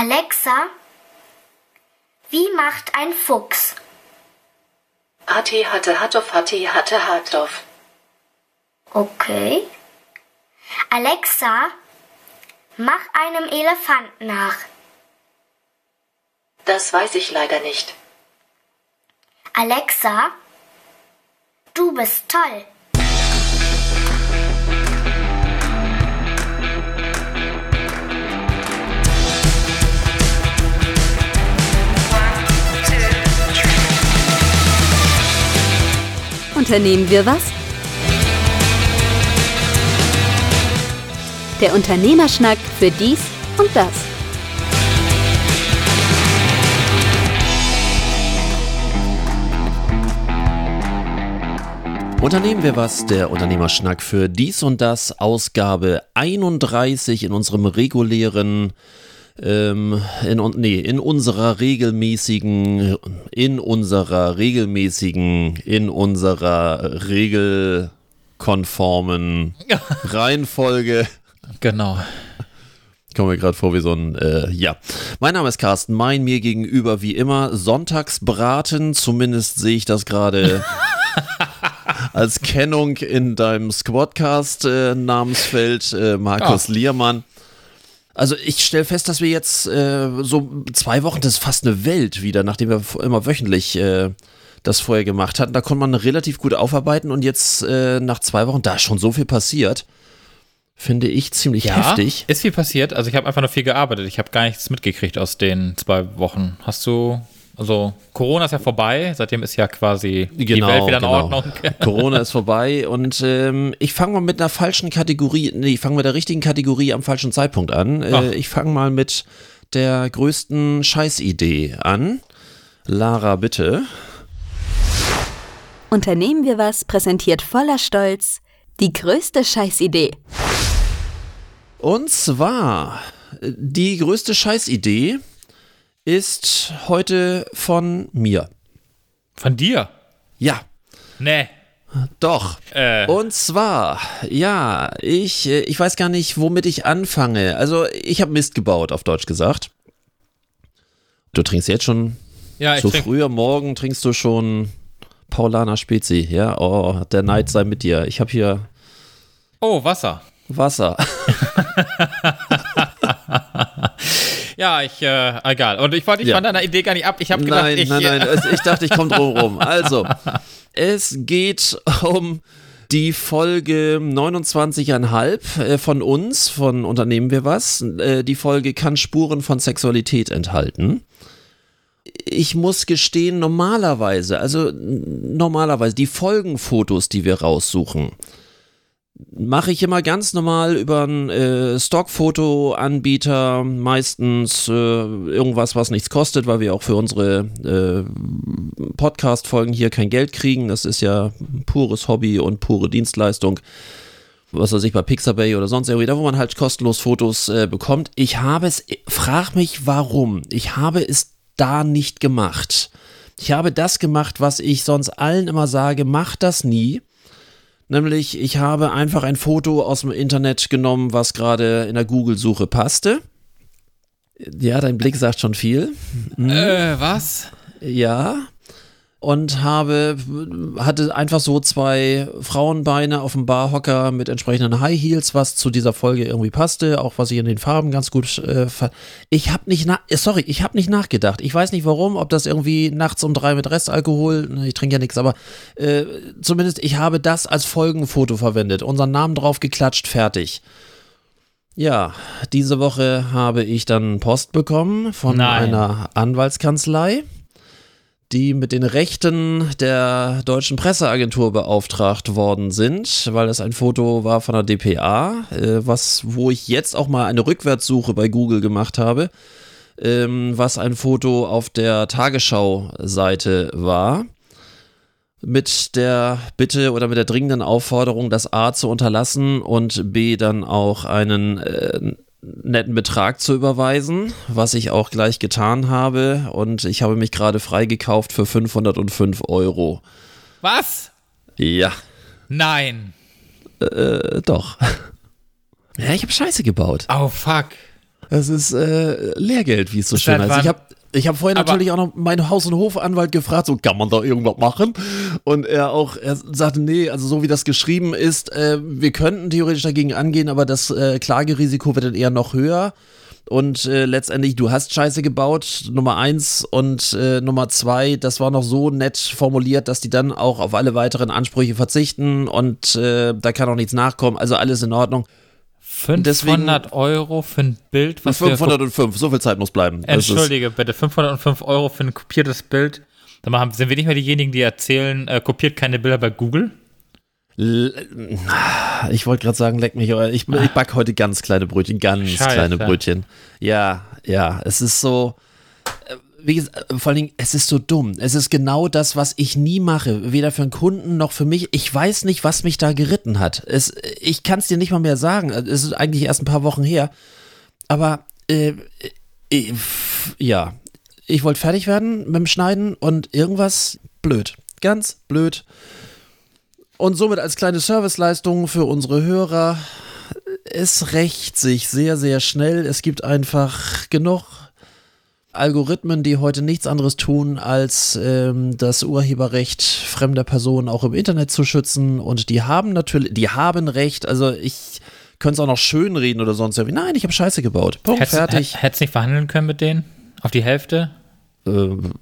Alexa, wie macht ein Fuchs? Hati hatte Hatof Hati hatte Hatof. Okay. Alexa, mach einem Elefanten nach. Das weiß ich leider nicht. Alexa, du bist toll. Unternehmen wir was? Der Unternehmerschnack für dies und das. Unternehmen wir was, der Unternehmerschnack für dies und das, Ausgabe 31 in unserem regulären, ähm, in, nee, in unserer regelmäßigen, in unserer regelmäßigen, in unserer regelkonformen Reihenfolge. Genau. Ich komme mir gerade vor wie so ein, äh, ja. Mein Name ist Carsten Mein, mir gegenüber wie immer Sonntagsbraten, zumindest sehe ich das gerade als Kennung in deinem Squadcast-Namensfeld, äh, Markus Ja. Liermann. Also ich stelle fest, dass wir jetzt äh, so zwei Wochen, das ist fast eine Welt wieder, nachdem wir immer wöchentlich äh, das vorher gemacht hatten. Da konnte man relativ gut aufarbeiten und jetzt äh, nach zwei Wochen, da ist schon so viel passiert, finde ich ziemlich heftig. Ist viel passiert. Also ich habe einfach nur viel gearbeitet. Ich habe gar nichts mitgekriegt aus den zwei Wochen. Hast du, also Corona ist ja vorbei. Seitdem ist ja quasi die Welt wieder in Ordnung. Genau. Corona ist vorbei und ähm, ich fange mal mit einer falschen Kategorie, nee, ich fange mit der richtigen Kategorie am falschen Zeitpunkt an. Äh, ich fange mal mit der größten Scheißidee an. Lara, bitte. Unternehmen wir was präsentiert voller Stolz die größte Scheißidee. Und zwar, äh, die größte Scheißidee ist heute von mir. Von dir? Ja, Nee. doch. Äh, Und zwar, ja, ich, äh, ich weiß gar nicht, womit ich anfange. Also, ich habe Mist gebaut, auf Deutsch gesagt. Du trinkst jetzt schon, ja, ich so trinke. früh am Morgen trinkst du schon Paulaner Spezi, ja? Oh, der Neid sei mit dir. Ich habe hier Oh, Wasser. Wasser. Ja, ich, äh, egal. Und ich wollte dich Ja. von deiner Idee gar nicht ab. Ich habe gedacht, Nein, ich. nein, nein, es- ich dachte, ich komme drum rum. Also, es geht um die Folge 29,5 äh, von uns, von Unternehmen wir was. Äh, Die Folge kann Spuren von Sexualität enthalten. Ich muss gestehen, normalerweise, also normalerweise, die Folgenfotos, die wir raussuchen, mache ich immer ganz normal über einen äh, Stockfoto-Anbieter, meistens äh, irgendwas, was nichts kostet, weil wir auch für unsere äh, Podcast-Folgen hier kein Geld kriegen. Das ist ja pures Hobby und pure Dienstleistung. Was weiß ich, bei Pixabay oder sonst irgendwie, da wo man halt kostenlos Fotos äh, bekommt. Ich habe es, frag mich warum. Ich habe es da nicht gemacht. Ich habe das gemacht, was ich sonst allen immer sage, mach das nie. Nämlich, ich habe einfach ein Foto aus dem Internet genommen, was gerade in der Google-Suche passte. Ja, dein Blick sagt schon viel. äh, was? Ja. Und habe, hatte einfach so zwei Frauenbeine auf dem Barhocker mit entsprechenden High Heels, was zu dieser Folge irgendwie passte, auch was ich in den Farben ganz gut äh, fand. Ich habe nicht, sorry, ich habe nicht nachgedacht. Ich weiß nicht warum, ob das irgendwie nachts um drei mit Restalkohol, ne, ich trinke ja nichts, aber äh, zumindest ich habe das als Folgenfoto verwendet, unseren Namen drauf geklatscht, fertig. Ja, diese Woche habe ich dann Post bekommen von Nein. einer Anwaltskanzlei die mit den Rechten der deutschen Presseagentur beauftragt worden sind, weil es ein Foto war von der DPA, äh, was, wo ich jetzt auch mal eine Rückwärtssuche bei Google gemacht habe, ähm, was ein Foto auf der Tagesschau-Seite war. Mit der Bitte oder mit der dringenden Aufforderung, das A zu unterlassen und B dann auch einen äh, netten Betrag zu überweisen, was ich auch gleich getan habe. Und ich habe mich gerade freigekauft für 505 Euro. Was? Ja, Nein. äh, doch. Ja, ich habe Scheiße gebaut. Oh, fuck. Das ist äh, Lehrgeld, wie es so schön heißt. Ich habe ich habe vorhin aber natürlich auch noch meinen Haus- und Hofanwalt gefragt, so kann man da irgendwas machen? Und er auch, er sagte, nee, also so wie das geschrieben ist, äh, wir könnten theoretisch dagegen angehen, aber das äh, Klagerisiko wird dann eher noch höher. Und äh, letztendlich, du hast Scheiße gebaut, Nummer eins und äh, Nummer zwei, das war noch so nett formuliert, dass die dann auch auf alle weiteren Ansprüche verzichten und äh, da kann auch nichts nachkommen. Also alles in Ordnung. 500 Deswegen, Euro für ein Bild, was 505, so viel Zeit muss bleiben. Entschuldige bitte, 505 Euro für ein kopiertes Bild. Dann sind wir nicht mehr diejenigen, die erzählen, äh, kopiert keine Bilder bei Google? Ich wollte gerade sagen, leck mich, ich, ich backe heute ganz kleine Brötchen, ganz Scheiße. kleine Brötchen. Ja, ja, es ist so, wie gesagt, äh, vor allen Dingen, es ist so dumm. Es ist genau das, was ich nie mache. Weder für einen Kunden noch für mich. Ich weiß nicht, was mich da geritten hat. Es, ich kann es dir nicht mal mehr sagen. Es ist eigentlich erst ein paar Wochen her. Aber, äh, äh, ja. Ich wollte fertig werden mit dem Schneiden und irgendwas blöd. Ganz blöd. Und somit als kleine Serviceleistung für unsere Hörer. Es rächt sich sehr, sehr schnell. Es gibt einfach genug Algorithmen, die heute nichts anderes tun, als ähm, das Urheberrecht fremder Personen auch im Internet zu schützen. Und die haben natürlich, die haben Recht. Also ich könnte es auch noch schön reden oder sonst irgendwie. Nein, ich habe Scheiße gebaut. Punkt, hätt's, fertig. Hättest du nicht verhandeln können mit denen? Auf die Hälfte? Ähm.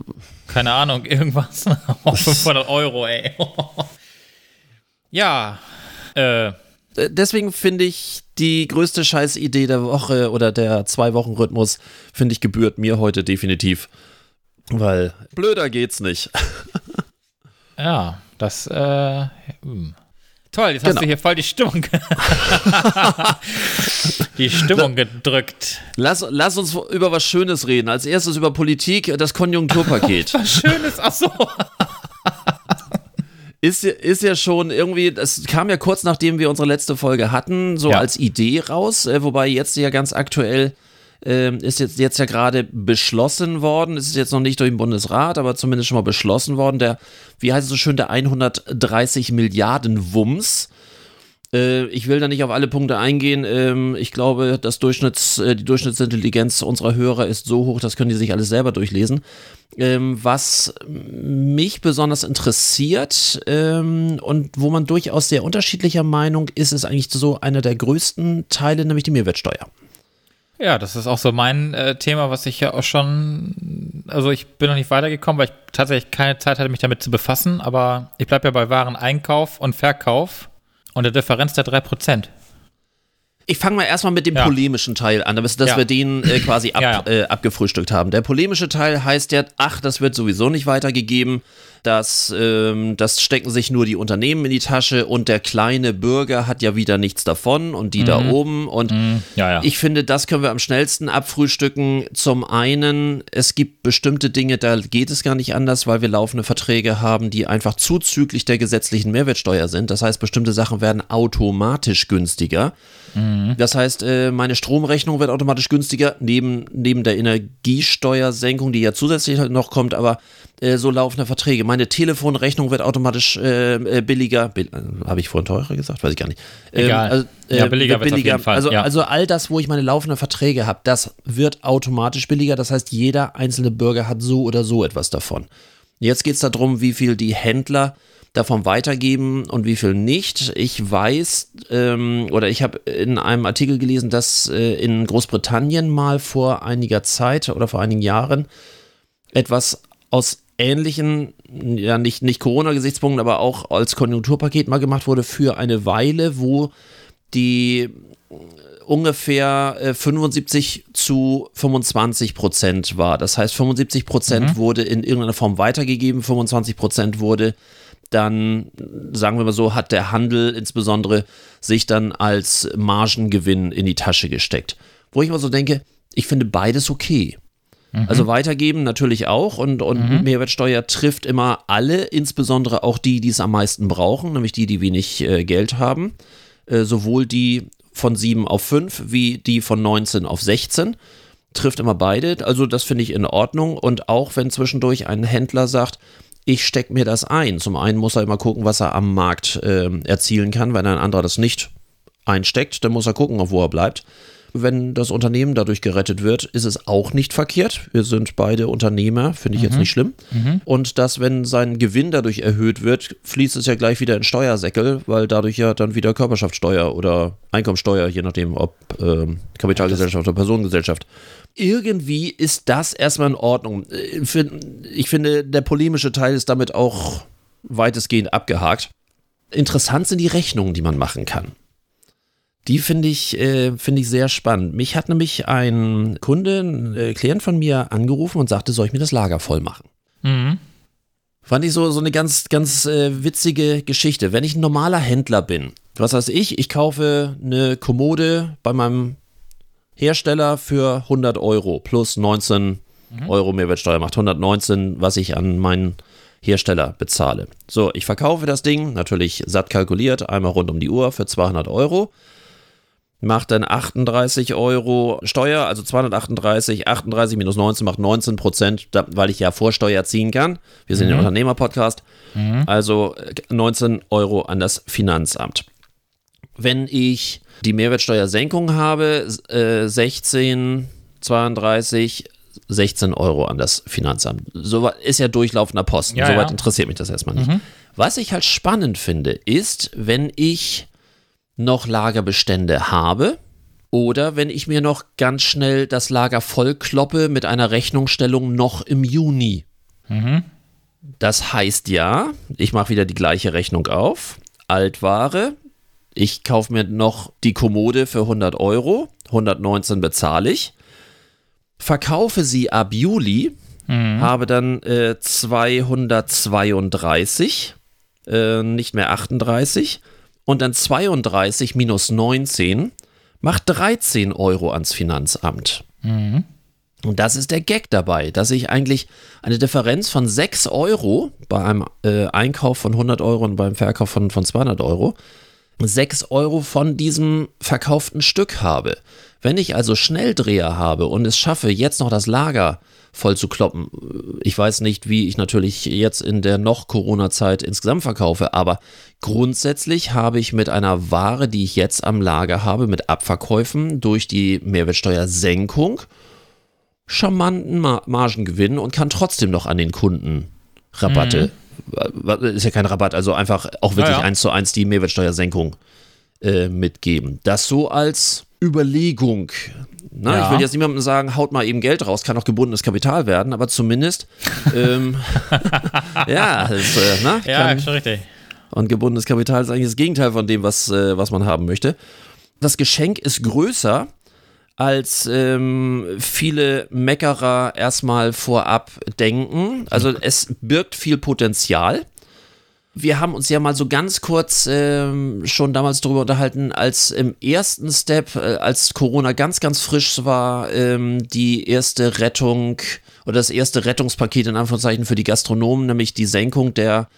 Keine Ahnung, irgendwas. 500 Euro, ey. ja, äh deswegen finde ich die größte Scheißidee der Woche oder der Zwei-Wochen-Rhythmus, finde ich, gebührt mir heute definitiv. Weil blöder geht's nicht. ja, das, äh, hm. Toll, jetzt genau. hast du hier voll die Stimmung. die Stimmung gedrückt. Lass, lass uns über was Schönes reden. Als erstes über Politik, das Konjunkturpaket. was Schönes, ach so ist, ist ja schon irgendwie, das kam ja kurz nachdem wir unsere letzte Folge hatten, so ja. als Idee raus, äh, wobei jetzt ja ganz aktuell äh, ist jetzt, jetzt ja gerade beschlossen worden, es ist jetzt noch nicht durch den Bundesrat, aber zumindest schon mal beschlossen worden, der, wie heißt es so schön, der 130 Milliarden Wumms. Äh, ich will da nicht auf alle Punkte eingehen. Ähm, ich glaube, das Durchschnitts, äh, die Durchschnittsintelligenz unserer Hörer ist so hoch, das können die sich alles selber durchlesen. Ähm, was mich besonders interessiert ähm, und wo man durchaus sehr unterschiedlicher Meinung ist, ist eigentlich so einer der größten Teile, nämlich die Mehrwertsteuer. Ja, das ist auch so mein äh, Thema, was ich ja auch schon, also ich bin noch nicht weitergekommen, weil ich tatsächlich keine Zeit hatte, mich damit zu befassen, aber ich bleibe ja bei Wareneinkauf und Verkauf und der Differenz der 3%. Ich fange mal erstmal mit dem ja. polemischen Teil an, dass, ja. wir den äh, quasi ab, ja, äh, abgefrühstückt haben. Der polemische Teil heißt ja, ach, das wird sowieso nicht weitergegeben. Das, ähm, das stecken sich nur die Unternehmen in die Tasche und der kleine Bürger hat ja wieder nichts davon und die mhm. da oben. Und mhm. ich finde, das können wir am schnellsten abfrühstücken. Zum einen, es gibt bestimmte Dinge, da geht es gar nicht anders, weil wir laufende Verträge haben, die einfach zuzüglich der gesetzlichen Mehrwertsteuer sind. Das heißt, bestimmte Sachen werden automatisch günstiger. Mhm. Das heißt, äh, meine Stromrechnung wird automatisch günstiger, neben, neben der Energiesteuersenkung, die ja zusätzlich halt noch kommt, aber äh, so laufende Verträge. Meine Telefonrechnung wird automatisch äh, äh billiger. Bill, äh, Habe ich vorhin teurer gesagt? Weiß ich gar nicht. Ähm, Egal. Also, ja, billiger, billiger. Auf jeden Fall. Also, ja. also all das, wo ich meine laufenden Verträge habe, das wird automatisch billiger. Das heißt, jeder einzelne Bürger hat so oder so etwas davon. Jetzt geht es darum, wie viel die Händler davon weitergeben und wie viel nicht. Ich weiß ähm, oder ich habe in einem Artikel gelesen, dass äh, in Großbritannien mal vor einiger Zeit oder vor einigen Jahren etwas aus ähnlichen, ja nicht, nicht Corona-Gesichtspunkten, aber auch als Konjunkturpaket mal gemacht wurde für eine Weile, wo die ungefähr 75 äh, zu 25 Prozent war. Das heißt, 75 Prozent mhm. wurde in irgendeiner Form weitergegeben, 25 Prozent wurde dann, sagen wir mal so, hat der Handel insbesondere sich dann als Margengewinn in die Tasche gesteckt. Wo ich mal so denke, ich finde beides okay. Mhm. Also weitergeben natürlich auch und, und mhm. Mehrwertsteuer trifft immer alle, insbesondere auch die, die es am meisten brauchen, nämlich die, die wenig äh, Geld haben. Äh, sowohl die von 7 auf 5 wie die von 19 auf 16 trifft immer beide. Also das finde ich in Ordnung. Und auch wenn zwischendurch ein Händler sagt, ich stecke mir das ein. Zum einen muss er immer gucken, was er am Markt äh, erzielen kann. Wenn ein anderer das nicht einsteckt, dann muss er gucken, auf wo er bleibt. Wenn das Unternehmen dadurch gerettet wird, ist es auch nicht verkehrt. Wir sind beide Unternehmer, finde ich jetzt nicht schlimm. Und dass, wenn sein Gewinn dadurch erhöht wird, fließt es ja gleich wieder in Steuersäckel, weil dadurch ja dann wieder Körperschaftssteuer oder Einkommensteuer, je nachdem, ob ähm, Kapitalgesellschaft oder Personengesellschaft. Irgendwie ist das erstmal in Ordnung. Äh, Ich finde, der polemische Teil ist damit auch weitestgehend abgehakt. Interessant sind die Rechnungen, die man machen kann. Die finde ich, äh, finde ich sehr spannend. Mich hat nämlich ein Kunde, ein äh, Klient von mir angerufen und sagte, soll ich mir das Lager voll machen? Mhm. Fand ich so, so eine ganz, ganz äh, witzige Geschichte. Wenn ich ein normaler Händler bin, was weiß ich, ich kaufe eine Kommode bei meinem Hersteller für 100 Euro plus 19 Euro Mehrwertsteuer macht 119, was ich an meinen Hersteller bezahle. So, ich verkaufe das Ding, natürlich satt kalkuliert, einmal rund um die Uhr für 200 Euro. Macht dann 38 Euro Steuer, also 238, 38 minus 19 macht 19 Prozent, weil ich ja Vorsteuer ziehen kann. Wir sind ja ein Unternehmer-Podcast. Also äh, 19 Euro an das Finanzamt. Wenn ich die Mehrwertsteuersenkung habe, äh, 16, 32, 16 Euro an das Finanzamt. So ist ja durchlaufender Posten. Ja, Soweit ja. interessiert mich das erstmal nicht. Was ich halt spannend finde, ist, wenn ich noch Lagerbestände habe oder wenn ich mir noch ganz schnell das Lager vollkloppe mit einer Rechnungsstellung noch im Juni. Das heißt ja, ich mache wieder die gleiche Rechnung auf. Altware. Ich kaufe mir noch die Kommode für 100 Euro. 119 bezahle ich. Verkaufe sie ab Juli. Habe dann äh, 232, äh, nicht mehr 38. Und dann 32 minus 19 macht 13 Euro ans Finanzamt. Und das ist der Gag dabei, dass ich eigentlich eine Differenz von 6 Euro bei einem äh, Einkauf von 100 Euro und beim Verkauf von, von 200 Euro, 6 Euro von diesem verkauften Stück habe. Wenn ich also Schnelldreher habe und es schaffe, jetzt noch das Lager voll zu kloppen, ich weiß nicht, wie ich natürlich jetzt in der noch Corona-Zeit insgesamt verkaufe, aber grundsätzlich habe ich mit einer Ware, die ich jetzt am Lager habe, mit Abverkäufen durch die Mehrwertsteuersenkung charmanten Mar Margengewinn und kann trotzdem noch an den Kunden Rabatte, äh, ist ja kein Rabatt, also einfach auch wirklich Ja, ja. eins zu eins die Mehrwertsteuersenkung äh, mitgeben. Das so als Überlegung. Na, Ja. Ich will jetzt niemandem sagen, haut mal eben Geld raus, kann auch gebundenes Kapital werden, aber zumindest, ähm, ja, das, äh, na, Ja, kann, schon richtig. und gebundenes Kapital ist eigentlich das Gegenteil von dem, was, äh, was man haben möchte. Das Geschenk ist größer, als ähm, viele Meckerer erstmal vorab denken. Also es birgt viel Potenzial. Wir haben uns ja mal so ganz kurz ähm, schon damals darüber unterhalten, als im ersten Step, äh, als Corona ganz, ganz frisch war, ähm, die erste Rettung oder das erste Rettungspaket in Anführungszeichen für die Gastronomen, nämlich die Senkung der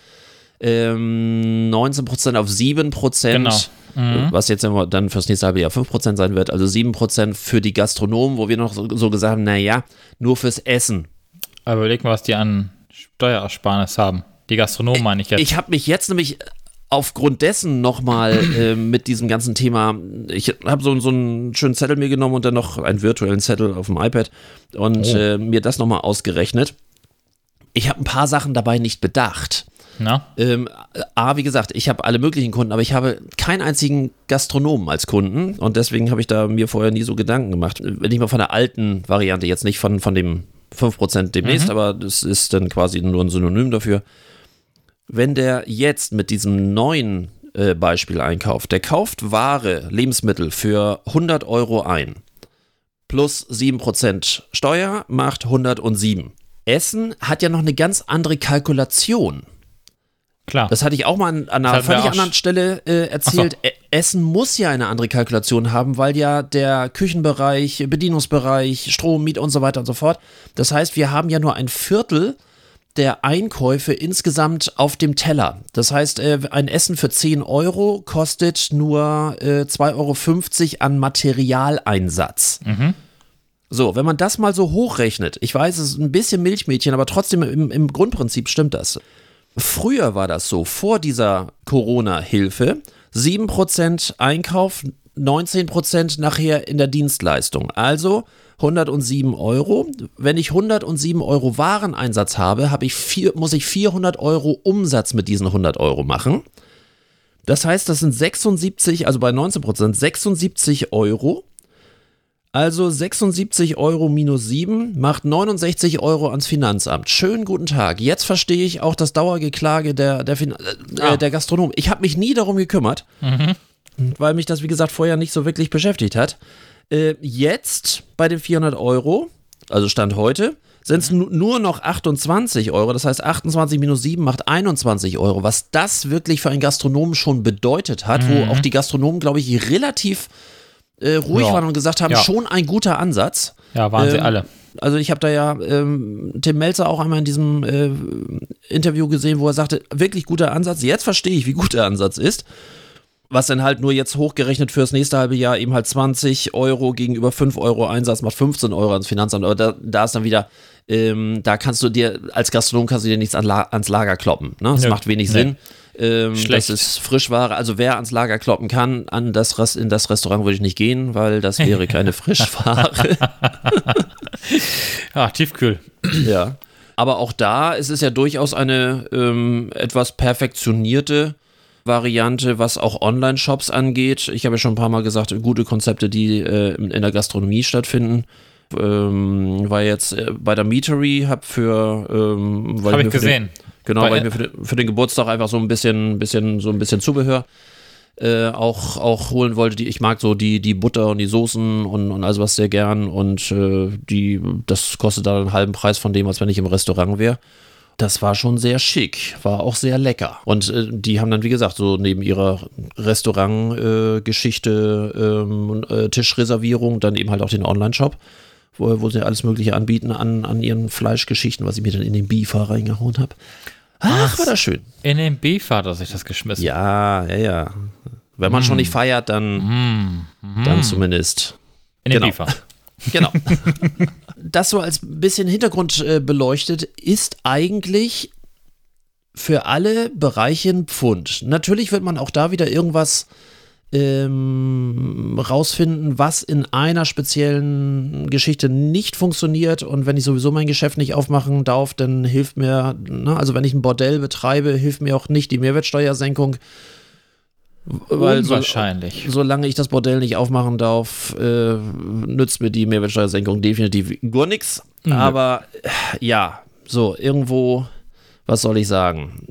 ähm, 19% auf 7%, Genau. Was jetzt dann fürs nächste halbe Jahr 5% sein wird, also 7% für die Gastronomen, wo wir noch so, so gesagt haben, naja, nur fürs Essen. Aber überleg mal, was die an Steuerersparnis haben. Die Gastronomen meine ich jetzt. Ich habe mich jetzt nämlich aufgrund dessen nochmal äh, mit diesem ganzen Thema, ich habe so, so einen schönen Zettel mir genommen und dann noch einen virtuellen Zettel auf dem iPad und Oh. äh, mir das nochmal ausgerechnet. Ich habe ein paar Sachen dabei nicht bedacht. Na? Ähm, A, wie gesagt, ich habe alle möglichen Kunden, aber ich habe keinen einzigen Gastronomen als Kunden und deswegen habe ich da mir vorher nie so Gedanken gemacht. Wenn ich mal von der alten Variante, jetzt nicht von, von dem 5% demnächst, aber das ist dann quasi nur ein Synonym dafür. Wenn der jetzt mit diesem neuen äh, Beispiel einkauft, der kauft Ware, Lebensmittel für 100 Euro ein, plus 7% Steuer macht 107. Essen hat ja noch eine ganz andere Kalkulation. Klar. Das hatte ich auch mal an, an einer völlig anderen Stelle äh, erzählt. E- Essen muss ja eine andere Kalkulation haben, weil ja der Küchenbereich, Bedienungsbereich, Strom, Miet und so weiter und so fort. Das heißt, wir haben ja nur ein Viertel der Einkäufe insgesamt auf dem Teller. Das heißt, äh, ein Essen für 10 Euro kostet nur äh, 2,50 Euro an Materialeinsatz. So, wenn man das mal so hochrechnet, ich weiß, es ist ein bisschen Milchmädchen, aber trotzdem im, im Grundprinzip stimmt das. Früher war das so, vor dieser Corona-Hilfe, 7% Einkauf, 19% nachher in der Dienstleistung. Also 107 Euro. Wenn ich 107 Euro Wareneinsatz habe, habe ich vier, muss ich 400 Euro Umsatz mit diesen 100 Euro machen. Das heißt, das sind 76, also bei 19% 76 Euro. Also 76 Euro minus 7 macht 69 Euro ans Finanzamt. Schönen guten Tag. Jetzt verstehe ich auch das Dauergeklage der, der, fin äh, Ah. der Gastronomen. Ich habe mich nie darum gekümmert, weil mich das, wie gesagt, vorher nicht so wirklich beschäftigt hat. Äh, jetzt bei den 400 Euro, also Stand heute, sind es nur noch 28 Euro. Das heißt, 28 minus 7 macht 21 Euro. Was das wirklich für einen Gastronomen schon bedeutet hat, wo auch die Gastronomen, glaube ich, relativ äh, ruhig Ja. waren und gesagt haben, Ja. schon ein guter Ansatz. Ja, waren sie Ähm, alle. Also ich habe da ja ähm, Tim Melzer auch einmal in diesem äh, Interview gesehen, wo er sagte, wirklich guter Ansatz. Jetzt verstehe ich, wie gut der Ansatz ist. Was dann halt nur jetzt hochgerechnet fürs nächste halbe Jahr eben halt 20 Euro gegenüber 5 Euro Einsatz macht 15 Euro ans Finanzamt. Aber da, da ist dann wieder, ähm, da kannst du dir, als Gastronom kannst du dir nichts an La ans Lager kloppen. Ne? Das Nö. macht wenig Nee. Sinn. Ähm, Schlecht. Das ist Frischware. Also wer ans Lager kloppen kann, an das, Res- in das Restaurant würde ich nicht gehen, weil das wäre keine Frischware. Ja, tiefkühl. Ja. Aber auch da ist es ja durchaus eine ähm, etwas perfektionierte Variante, was auch Online-Shops angeht. Ich habe ja schon ein paar Mal gesagt, gute Konzepte, die äh, in der Gastronomie stattfinden. Ähm, war jetzt äh, bei der Meatery, hab für ähm, Habe ich gesehen. Den, genau, Bei- weil ich mir für den, für den Geburtstag einfach so ein bisschen, bisschen, so ein bisschen Zubehör äh, auch, auch holen wollte. Die, ich mag so die, die Butter und die Soßen und, und alles was sehr gern und äh, die, das kostet dann einen halben Preis von dem, als wenn ich im Restaurant wäre. Das war schon sehr schick, war auch sehr lecker. Und äh, die haben dann, wie gesagt, so neben ihrer Restaurant-Geschichte, ähm, äh, Tischreservierung, dann eben halt auch den Online-Shop, wo, wo sie alles Mögliche anbieten an, an ihren Fleischgeschichten, was ich mir dann in den Beefer reingehauen habe. Ach, war das schön. In den Beef hat er sich das geschmissen. Ja, ja, ja. Wenn man schon nicht feiert, dann, dann zumindest. In den genau. Beefer. Genau. das so als bisschen Hintergrund äh, beleuchtet, ist eigentlich für alle Bereiche ein Pfund. Natürlich wird man auch da wieder irgendwas ähm, rausfinden, was in einer speziellen Geschichte nicht funktioniert. Und wenn ich sowieso mein Geschäft nicht aufmachen darf, dann hilft mir, ne, also wenn ich ein Bordell betreibe, hilft mir auch nicht die Mehrwertsteuersenkung. Weil so, Unwahrscheinlich. solange ich das Bordell nicht aufmachen darf, äh, nützt mir die Mehrwertsteuersenkung definitiv gar nichts. Aber äh, ja, so, irgendwo, was soll ich sagen?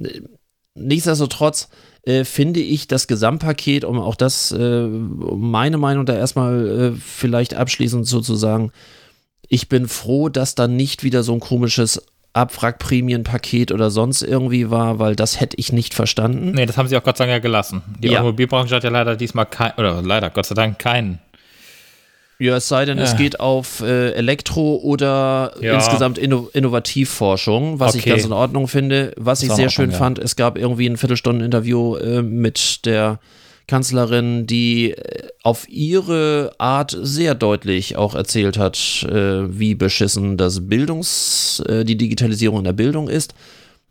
Nichtsdestotrotz äh, finde ich das Gesamtpaket, um auch das, äh, um meine Meinung da erstmal äh, vielleicht abschließend sozusagen, ich bin froh, dass da nicht wieder so ein komisches Abwrackprämienpaket oder sonst irgendwie war, weil das hätte ich nicht verstanden. Nee, das haben sie auch Gott sei Dank ja gelassen. Die Ja. Automobilbranche hat ja leider diesmal kein, oder leider, Gott sei Dank keinen. Ja, es sei denn, es Ja. geht auf äh, Elektro oder Ja. insgesamt Inno Innovativforschung, was ich Okay. ganz in Ordnung finde. Was ich sehr Ordnung, schön ja. fand, es gab irgendwie ein Viertelstunden-Interview äh, mit der Kanzlerin, die äh, auf ihre Art sehr deutlich auch erzählt hat, äh, wie beschissen das Bildungs, äh, die Digitalisierung in der Bildung ist.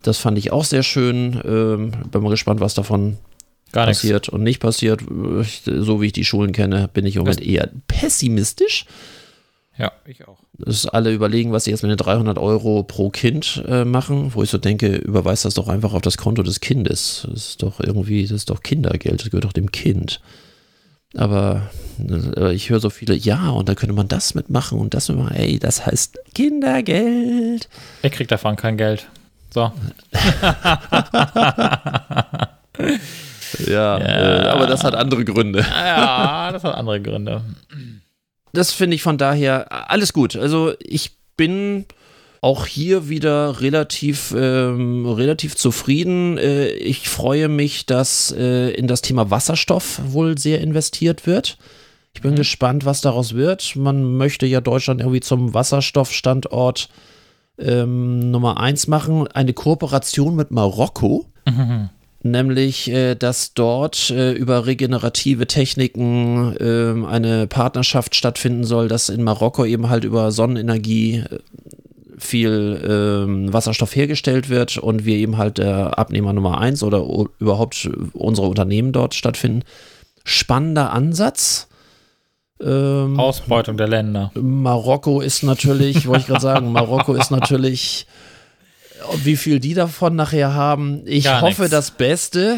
Das fand ich auch sehr schön. Ähm, bin mal gespannt, was davon Gar passiert und nicht passiert. So wie ich die Schulen kenne, bin ich im Moment eher pessimistisch. Ja, ich auch. Dass alle überlegen, was sie jetzt mit den 300 Euro pro Kind äh, machen, wo ich so denke, überweist das doch einfach auf das Konto des Kindes. Das ist doch irgendwie, das ist doch Kindergeld, das gehört doch dem Kind. Aber äh, ich höre so viele, ja, und da könnte man das mitmachen und das mitmachen. Ey, das heißt Kindergeld. Ich krieg davon kein Geld. So. Ja, Äh, aber das hat andere Gründe. Ja, das hat andere Gründe. das finde ich von daher alles gut. Also ich bin auch hier wieder relativ, ähm, relativ zufrieden. Äh, ich freue mich, dass äh, in das Thema Wasserstoff wohl sehr investiert wird. Ich bin gespannt, was daraus wird. Man möchte ja Deutschland irgendwie zum Wasserstoffstandort ähm, Nummer eins machen. Eine Kooperation mit Marokko. Nämlich, äh, dass dort äh, über regenerative Techniken ähm, eine Partnerschaft stattfinden soll, dass in Marokko eben halt über Sonnenenergie äh, viel ähm, Wasserstoff hergestellt wird und wir eben halt der Abnehmer Nummer eins oder überhaupt unsere Unternehmen dort stattfinden. Spannender Ansatz. Ähm, Ausbeutung der Länder. Marokko ist natürlich, wollte ich gerade sagen, Marokko ist natürlich, wie viel die davon nachher haben. Ich Gar hoffe nix. das Beste.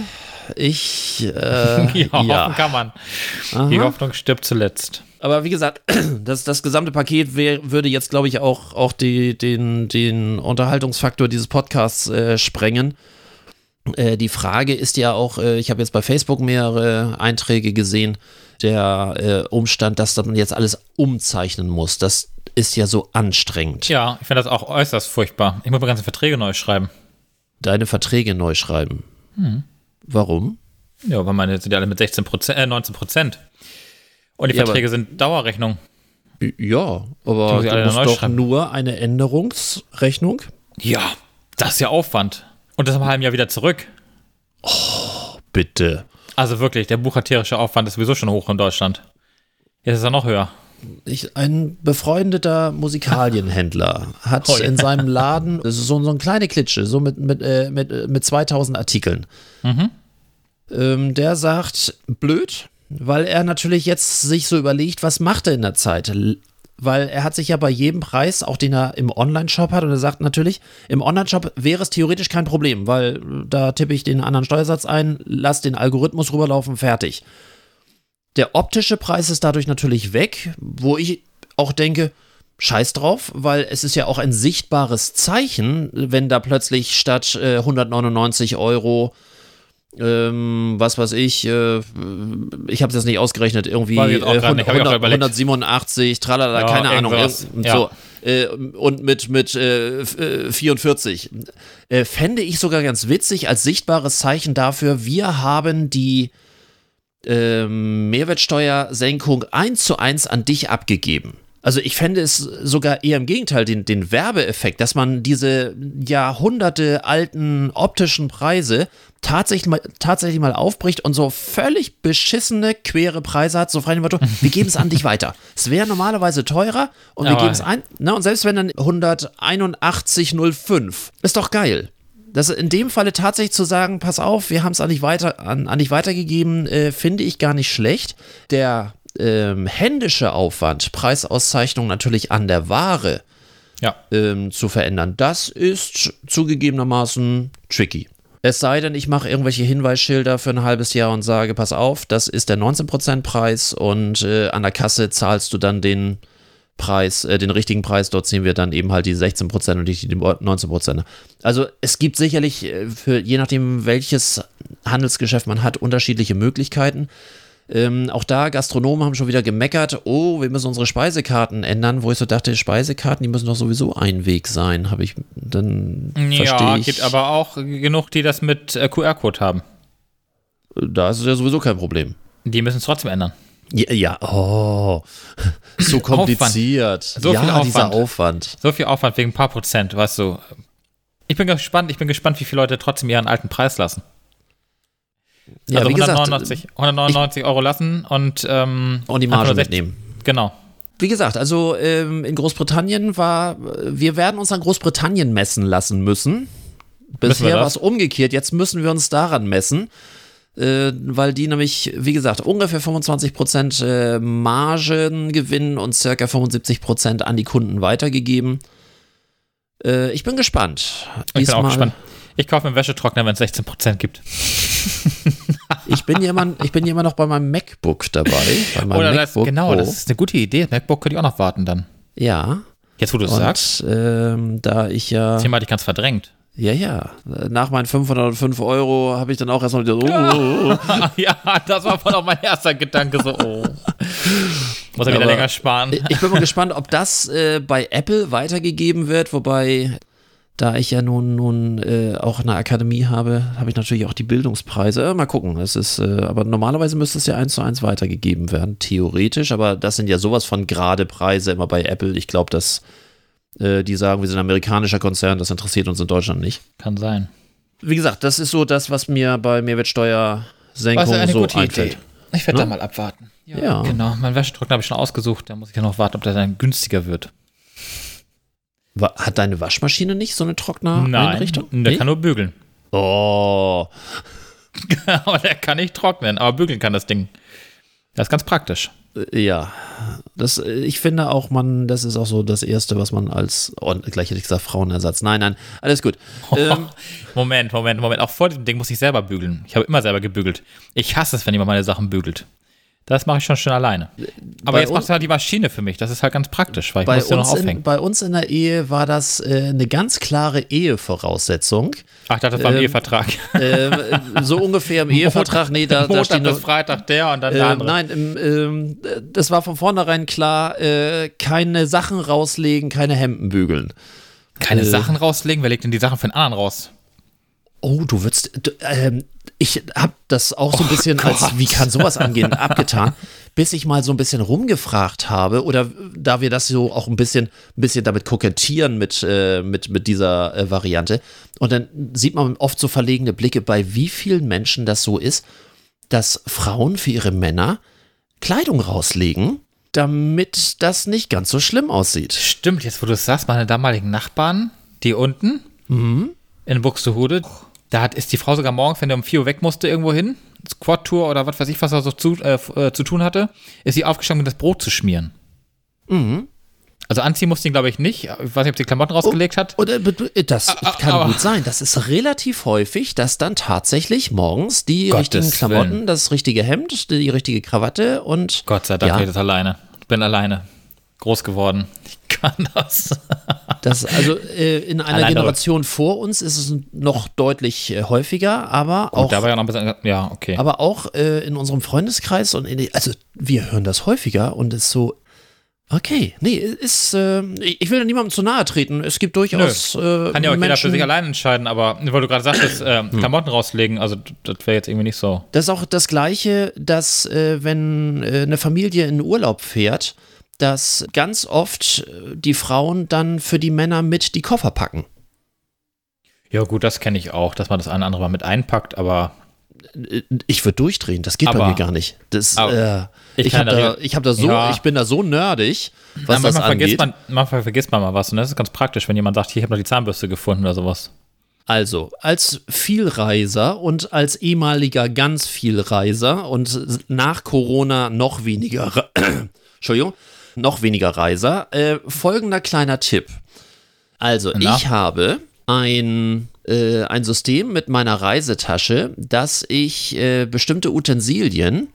Ich, äh, Ja, ja. hoffen kann man. Die Hoffnung stirbt zuletzt. Aber wie gesagt, das, das gesamte Paket wär, würde jetzt, glaube ich, auch, auch die, den, den Unterhaltungsfaktor dieses Podcasts äh, sprengen. Äh, die Frage ist ja auch, äh, ich habe jetzt bei Facebook mehrere Einträge gesehen, der äh, Umstand, dass man jetzt alles umzeichnen muss. Das ist ja so anstrengend. Ja, ich finde das auch äußerst furchtbar. Ich muss meine ganzen Verträge neu schreiben. Deine Verträge neu schreiben. Hm. Warum? Ja, weil meine sind ja alle mit 16 Prozent, äh, 19 Prozent. Und die Ja, Verträge sind Dauerrechnung. Ja, aber du musst doch schreiben. nur eine Änderungsrechnung. Ja, das ist ja Aufwand. Und das im halben Jahr wieder zurück. Bitte. Also wirklich, der buchhalterische Aufwand ist sowieso schon hoch in Deutschland. Jetzt ist er noch höher. Ich, ein befreundeter Musikalienhändler hat Oh ja. in seinem Laden das ist so, so eine kleine Klitsche, so mit, mit, äh, mit, äh, mit 2000 Artikeln. Ähm, der sagt, blöd, weil er natürlich jetzt sich so überlegt, was macht er in der Zeit? Weil er hat sich ja bei jedem Preis, auch den er im Online-Shop hat, und er sagt natürlich, im Online-Shop wäre es theoretisch kein Problem, weil äh, da tippe ich den anderen Steuersatz ein, lass den Algorithmus rüberlaufen, fertig. Der optische Preis ist dadurch natürlich weg, wo ich auch denke, scheiß drauf, weil es ist ja auch ein sichtbares Zeichen, wenn da plötzlich statt äh, 199 Euro, ähm, was weiß ich, äh, ich habe es jetzt nicht ausgerechnet, irgendwie äh, grad nicht, hab ich auch 100, überlegt. 187, tralala, Ja, keine Ahnung, ja. so. Äh, und mit, mit äh, f- äh, 44. Äh, fände ich sogar ganz witzig als sichtbares Zeichen dafür, wir haben die ähm, Mehrwertsteuersenkung eins zu eins an dich abgegeben. Also ich fände es sogar eher im Gegenteil, den, den Werbeeffekt, dass man diese Jahrhunderte alten optischen Preise tatsächlich mal, tatsächlich mal aufbricht und so völlig beschissene, quere Preise hat, so frei dem Motto, wir geben es an dich weiter. Es wäre normalerweise teurer und wir geben es ein, ne, und selbst wenn dann 181,05, ist doch geil. Das in dem Falle tatsächlich zu sagen, pass auf, wir haben es an dich weiter, an, an dich weitergegeben, äh, finde ich gar nicht schlecht. Der ähm, händische Aufwand, Preisauszeichnung natürlich an der Ware Ja. ähm, zu verändern, das ist zugegebenermaßen tricky. Es sei denn, ich mache irgendwelche Hinweisschilder für ein halbes Jahr und sage, pass auf, das ist der 19% Preis und äh, an der Kasse zahlst du dann den Preis, äh, den richtigen Preis, dort ziehen wir dann eben halt die 16% und nicht die 19%. Also es gibt sicherlich äh, für je nachdem, welches Handelsgeschäft man hat, unterschiedliche Möglichkeiten. Ähm, auch da, Gastronomen haben schon wieder gemeckert, oh, wir müssen unsere Speisekarten ändern, wo ich so dachte, Speisekarten, die müssen doch sowieso ein Weg sein, habe ich dann Ja, verstehe ich. gibt aber auch genug, die das mit äh, QR-Code haben. da ist es ja sowieso kein Problem. Die müssen es trotzdem ändern. Ja, ja oh, so kompliziert. So ja, viel dieser Aufwand. Aufwand. So viel Aufwand wegen ein paar Prozent, weißt du. Ich bin gespannt, ich bin gespannt, wie viele Leute trotzdem ihren alten Preis lassen. Ja, also wie gesagt, 199, 199 Euro lassen und, ähm, und die Marge 160 mitnehmen. Genau. Wie gesagt, also ähm, in Großbritannien war, wir werden uns an Großbritannien messen lassen müssen. Bisher war es umgekehrt, jetzt müssen wir uns daran messen, äh, weil die nämlich, wie gesagt, ungefähr 25% äh, Margen gewinnen und circa 75% an die Kunden weitergegeben. Äh, ich bin gespannt. Ich bin auch gespannt. Ich kaufe mir einen Wäschetrockner, wenn es 16% gibt. Ich bin, ja immer, ich bin ja immer noch bei meinem MacBook dabei. Bei meinem Oder das, MacBook genau, Pro. das ist eine gute Idee. MacBook könnte ich auch noch warten dann. Ja. Jetzt, wo du es sagst, ähm, da ich ja. Thema hatte ich ganz verdrängt. Ja, ja. Nach meinen 505 Euro habe ich dann auch erstmal wieder so, oh, ja, das war voll auch mein erster Gedanke, so, oh. Muss er wieder länger sparen. Ich bin mal gespannt, ob das äh, bei Apple weitergegeben wird, wobei, da ich ja nun, nun äh, auch eine Akademie habe, habe ich natürlich auch die Bildungspreise. Äh, mal gucken. Es ist, äh, aber normalerweise müsste es ja eins zu eins weitergegeben werden, theoretisch, aber das sind ja sowas von gerade Preise immer bei Apple. Ich glaube, dass die sagen, wir sind ein amerikanischer Konzern, das interessiert uns in Deutschland nicht. Kann sein. Wie gesagt, das ist so das, was mir bei Mehrwertsteuersenkung Also eine so gute einfällt. Idee. Ich werde Ne? da mal abwarten. Ja. Genau, mein Wäschetrockner habe ich schon ausgesucht. Da muss ich ja noch warten, ob der dann günstiger wird. Hat deine Waschmaschine nicht so eine Trockner-Einrichtung? der Nee? kann nur bügeln. Oh, aber der kann nicht trocknen, aber bügeln kann das Ding. Das ist ganz praktisch. Äh, Ja, das, äh, ich finde auch, man, das ist auch so das Erste, was man als, oh, gleich hätte ich gesagt, Frauenersatz. Nein, nein, alles gut. Ähm, Moment, Moment, Moment. Auch vor diesem Ding muss ich selber bügeln. Ich habe immer selber gebügelt. Ich hasse es, wenn jemand meine Sachen bügelt. Das mache ich schon schön alleine. Aber Bei jetzt macht halt die Maschine für mich. Das ist halt ganz praktisch, weil ich bei, muss ja noch uns in, aufhängen. bei uns in der Ehe war das äh, eine ganz klare Ehevoraussetzung. Ach, ich dachte, das war ein ähm, Ehevertrag. ähm, so ungefähr im Ehevertrag. Nee, da, da Montag steht bis noch, Freitag der und dann der Ähm, andere. nein, im, ähm, das war von vornherein klar, äh, keine Sachen rauslegen, keine Hemden bügeln. Keine äh, Sachen rauslegen. Wer legt denn die Sachen für den anderen raus? Oh, du würdest, du, ähm, ich hab das auch so ein bisschen Gott. als, wie kann sowas angehen, abgetan, bis ich mal so ein bisschen rumgefragt habe oder da wir das so auch ein bisschen, ein bisschen damit kokettieren mit, äh, mit, mit dieser äh, Variante. Und dann sieht man oft so verlegene Blicke, bei wie vielen Menschen das so ist, dass Frauen für ihre Männer Kleidung rauslegen, damit das nicht ganz so schlimm aussieht. Stimmt, jetzt wo du es sagst, meine damaligen Nachbarn, die unten Mhm. in Buxtehude, da hat, ist die Frau sogar morgens, wenn der um 4 Uhr weg musste, irgendwo hin, Quad-Tour oder was weiß ich, was er so zu, äh, äh, zu tun hatte, ist sie aufgestanden, um das Brot zu schmieren. Mhm. Also anziehen musste ihn, glaube ich, nicht. Ich weiß nicht, ob sie Klamotten rausgelegt hat. Oder äh, das Ah, kann aber- gut sein. Das ist relativ häufig, dass dann tatsächlich morgens die Gottes richtigen Klamotten, Willen. das richtige Hemd, die richtige Krawatte und Gott sei Dank Ja. ich das alleine. Ich bin alleine. Groß geworden. Ich kann das. das also äh, in einer Alleine- Generation vor uns ist es noch deutlich äh, häufiger, aber auch da war ja noch ein bisschen. Ja, okay. aber auch äh, in unserem Freundeskreis und in die, also wir hören das häufiger und es ist so Okay, nee, ist, äh, ich will da niemandem zu nahe treten. Es gibt durchaus äh, Kann ja auch jeder für Menschen, sich allein entscheiden, aber weil du gerade sagtest, äh, Hm. Klamotten rauslegen, also das wäre jetzt irgendwie nicht so. Das ist auch das Gleiche, dass äh, wenn eine Familie in Urlaub fährt, dass ganz oft äh, die Frauen dann für die Männer mit die Koffer packen. Ja, gut, das kenne ich auch, dass man das eine oder andere mal mit einpackt, aber Äh, Ich würde durchdrehen, das geht bei Aber- mir gar nicht. Das, äh, ich habe da, ich hab da so, Ja. ich bin da so nerdig, was Na, das manchmal, vergisst angeht. man, manchmal vergisst man mal was und das ist ganz praktisch, wenn jemand sagt, hier, ich habe noch die Zahnbürste gefunden oder sowas. Also, als Vielreiser und als ehemaliger ganz Vielreiser und nach Corona noch weniger, Entschuldigung, noch weniger Reiser, äh, folgender kleiner Tipp. Also, Na? ich habe ein, äh, ein System mit meiner Reisetasche, dass ich äh, bestimmte Utensilien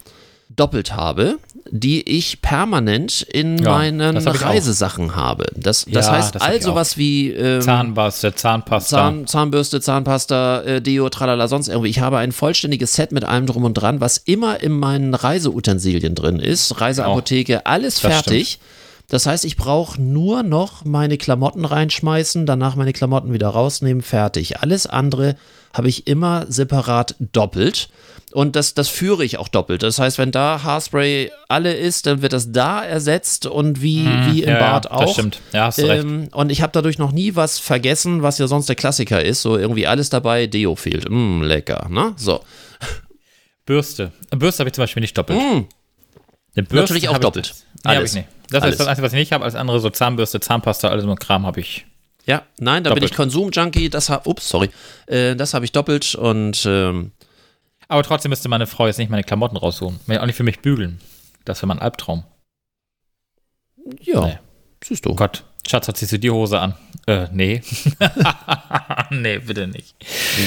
doppelt habe, die ich permanent in Ja, meinen ich auch. Reisesachen habe. Das, das Ja, heißt das hab ich also auch. was wie ähm, Zahnbürste, Zahnpasta. Zahn, Zahnbürste, Zahnpasta, äh, Deo, tralala, sonst irgendwie. Ich habe ein vollständiges Set mit allem drum und dran, was immer in meinen Reiseutensilien drin ist. Reiseapotheke, alles Das fertig. Das heißt, ich brauche nur noch meine Klamotten reinschmeißen, danach meine Klamotten wieder rausnehmen, fertig. Alles andere habe ich immer separat doppelt. Und das, das führe ich auch doppelt. Das heißt, wenn da Haarspray alle ist, dann wird das da ersetzt und wie, wie im ja, Bad ja, auch. Das stimmt. Ja, hast du recht. Ähm, und ich habe dadurch noch nie was vergessen, was ja sonst der Klassiker ist. So irgendwie alles dabei, Deo fehlt. Mm, lecker, ne? So. Bürste. Bürste habe ich zum Beispiel nicht doppelt. Mm. Eine Bürste Natürlich auch hab ich- doppelt. Nee, Das Alles. ist das Einzige, was ich nicht habe. Alles andere, so Zahnbürste, Zahnpasta, alles so ein Kram habe ich. Ja, nein, da bin Doppelt. ich Konsum-Junkie. Das habe, ups, sorry. Äh, das habe ich doppelt und ähm, Aber trotzdem müsste meine Frau jetzt nicht meine Klamotten raussuchen. Auch nicht für mich bügeln. Das wäre mein Albtraum. ja, Nee. siehst du. Oh Gott, Schatz, hat sie so die Hose an? Äh, nee. nee, bitte nicht.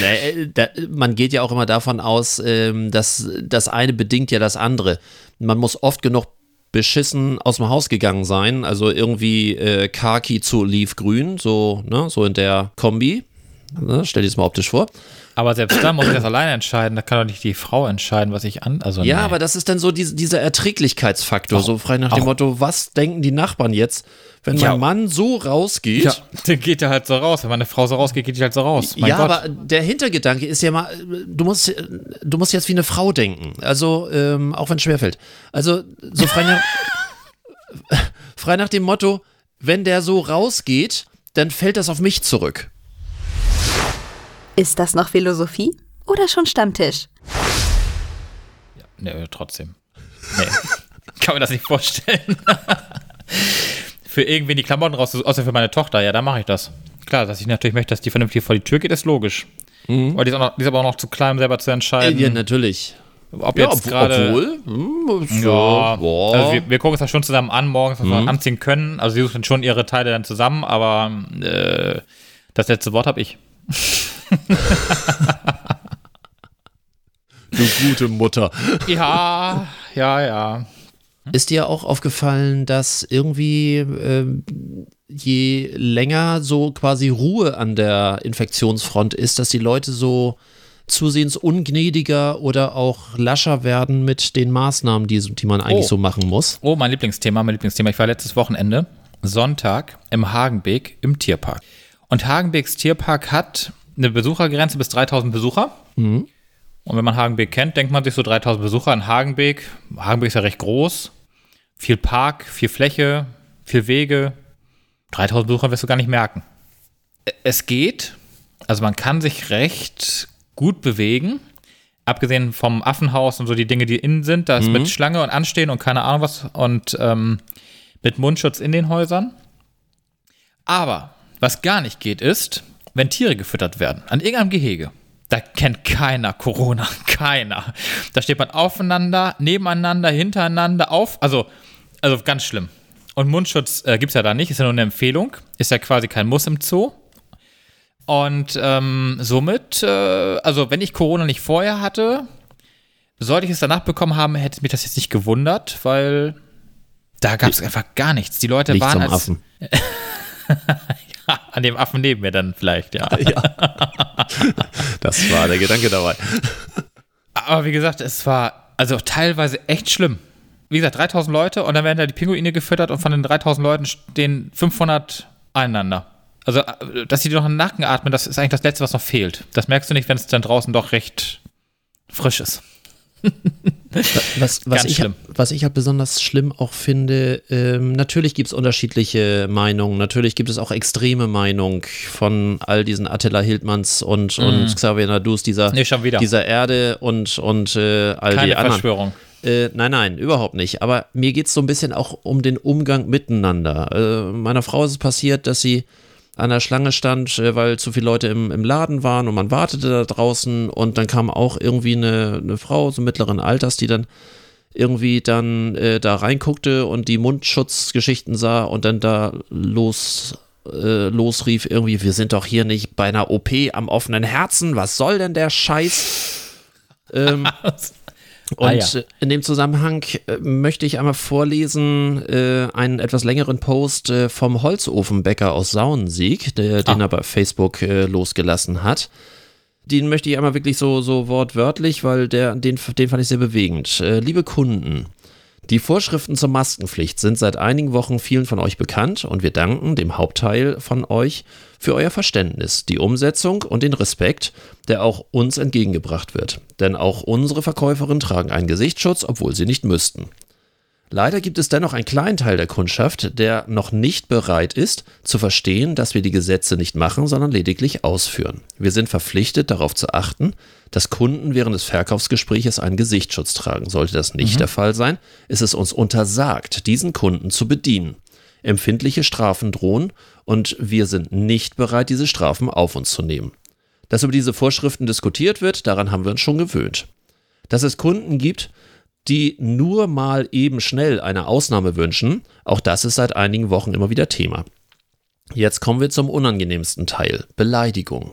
Nee, äh, da, man geht ja auch immer davon aus, ähm, dass das eine bedingt ja das andere. Man muss oft genug beschissen aus dem Haus gegangen sein, also irgendwie äh, Khaki zu Olivgrün, so, ne, so in der Kombi. Ne, stell dir das mal optisch vor. Aber selbst da muss ich das alleine entscheiden. Da kann doch nicht die Frau entscheiden, was ich an. Also, Ja, nee. aber das ist dann so diese, dieser Erträglichkeitsfaktor, Auch- so frei nach dem auch- Motto, was denken die Nachbarn jetzt, wenn Ja. mein Mann so rausgeht? Ja, dann geht er halt so raus. Wenn meine Frau so rausgeht, geht die halt so raus. Mein ja, Gott. aber der Hintergedanke ist ja mal, du musst, du musst jetzt wie eine Frau denken. Also, ähm, auch wenn es schwerfällt. Also, so frei nach, frei nach dem Motto, wenn der so rausgeht, dann fällt das auf mich zurück. Ist das noch Philosophie oder schon Stammtisch? Nee, trotzdem. Nee. Kann mir das nicht vorstellen. für irgendwen die Klamotten raus, außer für meine Tochter, ja, da mache ich das. Klar, dass ich natürlich möchte, dass die vernünftig vor die Tür geht, ist logisch. Aber die ist, auch noch, die ist aber auch noch zu klein, um selber zu entscheiden. Ja, natürlich. Ob Ja, jetzt ob- gerade. obwohl, hm, so, Ja, boah. also wir, wir gucken uns das schon zusammen an, morgens, was wir anziehen können. Also sie suchen schon ihre Teile dann zusammen, aber äh, das letzte Wort habe ich. du gute Mutter. Ja, ja, ja. Ist dir auch aufgefallen, dass irgendwie ähm, je länger so quasi Ruhe an der Infektionsfront ist, dass die Leute so zusehends ungnädiger oder auch lascher werden mit den Maßnahmen, die, die man eigentlich Oh. so machen muss? Oh, mein Lieblingsthema, mein Lieblingsthema. Ich war letztes Wochenende, Sonntag, im Hagenbeek im Tierpark. Und Hagenbeeks Tierpark hat eine Besuchergrenze bis 3000 Besucher. Und wenn man Hagenbeek kennt, denkt man sich so 3000 Besucher in Hagenbeek. Hagenbeek ist ja recht groß. Viel Park, viel Fläche, viel Wege. 3000 Besucher wirst du gar nicht merken. Es geht. Also man kann sich recht gut bewegen. Abgesehen vom Affenhaus und so die Dinge, die innen sind. Da ist mit Schlange und Anstehen und keine Ahnung was. Und ähm, mit Mundschutz in den Häusern. Aber was gar nicht geht, ist, wenn Tiere gefüttert werden, an irgendeinem Gehege. Da kennt keiner Corona, keiner. Da steht man aufeinander, nebeneinander, hintereinander auf. Also, also ganz schlimm. Und Mundschutz äh, gibt es ja da nicht, ist ja nur eine Empfehlung. Ist ja quasi kein Muss im Zoo. Und ähm, somit, äh, also wenn ich Corona nicht vorher hatte, sollte ich es danach bekommen haben, hätte mich das jetzt nicht gewundert, weil da gab es einfach gar nichts. Die Leute Nicht waren als, Affen. an dem Affen neben mir dann vielleicht, ja. Das war der Gedanke dabei. Aber wie gesagt, es war also teilweise echt schlimm. Wie gesagt, 3000 Leute und dann werden da die Pinguine gefüttert und von den 3000 Leuten stehen 500 einander. Also, äh, dass sie dir noch in den Nacken atmen, das ist eigentlich das Letzte, was noch fehlt. Das merkst du nicht, wenn es dann draußen doch recht frisch ist. Was, was, ich, was ich halt besonders schlimm auch finde, ähm, natürlich gibt es unterschiedliche Meinungen, natürlich gibt es auch extreme Meinungen von all diesen Attila Hildmanns und, und Xavier Nadus dieser. Nee, dieser Erde und, und äh, all die Keine anderen. Verschwörung. Äh, nein, nein, überhaupt nicht. Aber mir geht es so ein bisschen auch um den Umgang miteinander. Äh, meiner Frau ist es passiert, dass sie an der Schlange stand, äh, weil zu viele Leute im, im Laden waren und man wartete da draußen. Und dann kam auch irgendwie eine, eine Frau so mittleren Alters, die dann irgendwie dann äh, da reinguckte und die Mundschutzgeschichten sah und dann da los äh, losrief irgendwie, wir sind doch hier nicht bei einer OP am offenen Herzen, was soll denn der Scheiß? Ähm, und Ah, ja. äh, in dem Zusammenhang äh, möchte ich einmal vorlesen äh, einen etwas längeren Post äh, vom Holzofenbäcker aus Saunensieg, der, den Ah. er bei Facebook äh, losgelassen hat. Den möchte ich einmal wirklich so, so wortwörtlich, weil der, den, den fand ich sehr bewegend. Äh, liebe Kunden, die Vorschriften zur Maskenpflicht sind seit einigen Wochen vielen von euch bekannt und wir danken dem Hauptteil von euch für euer Verständnis, die Umsetzung und den Respekt, der auch uns entgegengebracht wird. Denn auch unsere Verkäuferinnen tragen einen Gesichtsschutz, obwohl sie nicht müssten. Leider gibt es dennoch einen kleinen Teil der Kundschaft, der noch nicht bereit ist, zu verstehen, dass wir die Gesetze nicht machen, sondern lediglich ausführen. Wir sind verpflichtet, darauf zu achten, dass Kunden während des Verkaufsgespräches einen Gesichtsschutz tragen. Sollte das nicht der Fall sein, ist es uns untersagt, diesen Kunden zu bedienen. Empfindliche Strafen drohen und wir sind nicht bereit, diese Strafen auf uns zu nehmen. Dass über diese Vorschriften diskutiert wird, daran haben wir uns schon gewöhnt. Dass es Kunden gibt, die nur mal eben schnell eine Ausnahme wünschen, auch das ist seit einigen Wochen immer wieder Thema. Jetzt kommen wir zum unangenehmsten Teil, Beleidigung.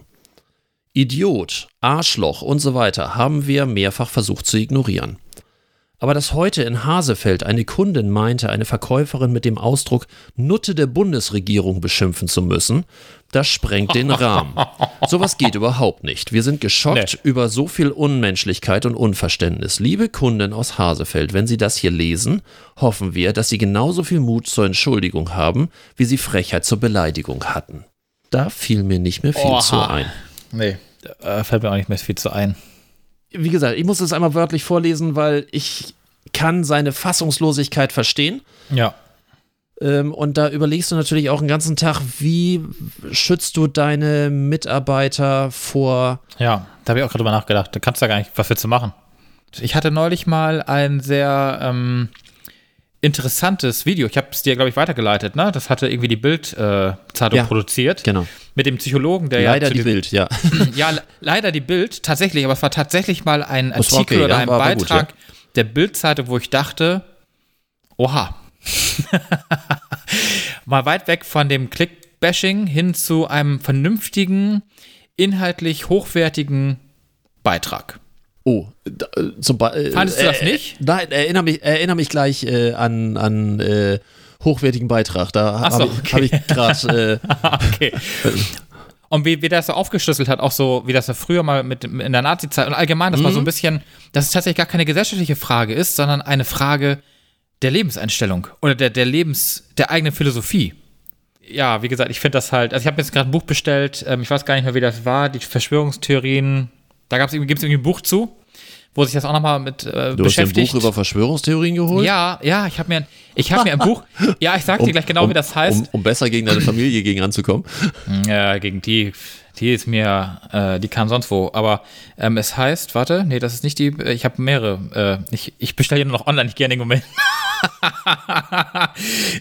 Idiot, Arschloch und so weiter haben wir mehrfach versucht zu ignorieren. Aber dass heute in Hasefeld eine Kundin meinte, eine Verkäuferin mit dem Ausdruck Nutte der Bundesregierung beschimpfen zu müssen, das sprengt den Rahmen. Sowas geht überhaupt nicht. Wir sind geschockt Nee. über so viel Unmenschlichkeit und Unverständnis. Liebe Kunden aus Hasefeld, wenn Sie das hier lesen, hoffen wir, dass Sie genauso viel Mut zur Entschuldigung haben, wie Sie Frechheit zur Beleidigung hatten. Da fiel mir nicht mehr viel Oha. zu ein. Nee, äh, fällt mir auch nicht mehr viel zu ein. Wie gesagt, ich muss es einmal wörtlich vorlesen, weil ich kann seine Fassungslosigkeit verstehen. Ja. Ähm, und da überlegst du natürlich auch den ganzen Tag, wie schützt du deine Mitarbeiter vor. Ja, da habe ich auch gerade drüber nachgedacht. Da kannst du ja gar nicht, was willst du machen? Ich hatte neulich mal ein sehr ähm, interessantes Video. Ich habe es dir, glaube ich, weitergeleitet. Ne? Das hatte irgendwie die Bild-Zeitung Ja. produziert. Genau. mit dem Psychologen, der Leider ja zu die Bild, ja. ja, le- leider die Bild, tatsächlich, aber es war tatsächlich mal ein Artikel okay, oder ja, ein war gut, Beitrag der Bild-Zeitung, wo ich dachte, oha. mal weit weg von dem Click-Bashing hin zu einem vernünftigen, inhaltlich hochwertigen Beitrag. Oh, da, äh, zum Be äh, Fandest du das äh, nicht? Nein, erinnere mich, erinnere mich gleich äh, an, an äh, hochwertigen Beitrag. Da so, habe ich, okay. hab ich gerade. Äh, okay. Und wie, wie das so aufgeschlüsselt hat, auch so, wie das so früher mal mit in der Nazi-Zeit und allgemein, dass man so ein bisschen, dass es tatsächlich gar keine gesellschaftliche Frage ist, sondern eine Frage der Lebenseinstellung oder der, der Lebens, der eigenen Philosophie. Ja, wie gesagt, ich finde das halt, also ich habe jetzt gerade ein Buch bestellt, ähm, ich weiß gar nicht mehr, wie das war, die Verschwörungstheorien, da gibt es irgendwie ein Buch zu, wo sich das auch nochmal mit äh, du hast dir ein beschäftigt. Buch über Verschwörungstheorien geholt? ja, ja, ich habe mir, ein- ich habe mir ein Buch, ja, ich sag dir gleich genau, wie das heißt. Um, um besser gegen deine Familie gegen anzukommen. Ja, gegen die, die ist mir, äh, die kann sonst wo. Aber ähm, es heißt, warte, nee, das ist nicht die, ich habe mehrere. Äh, ich ich bestelle hier nur noch online, ich gehe in den Moment.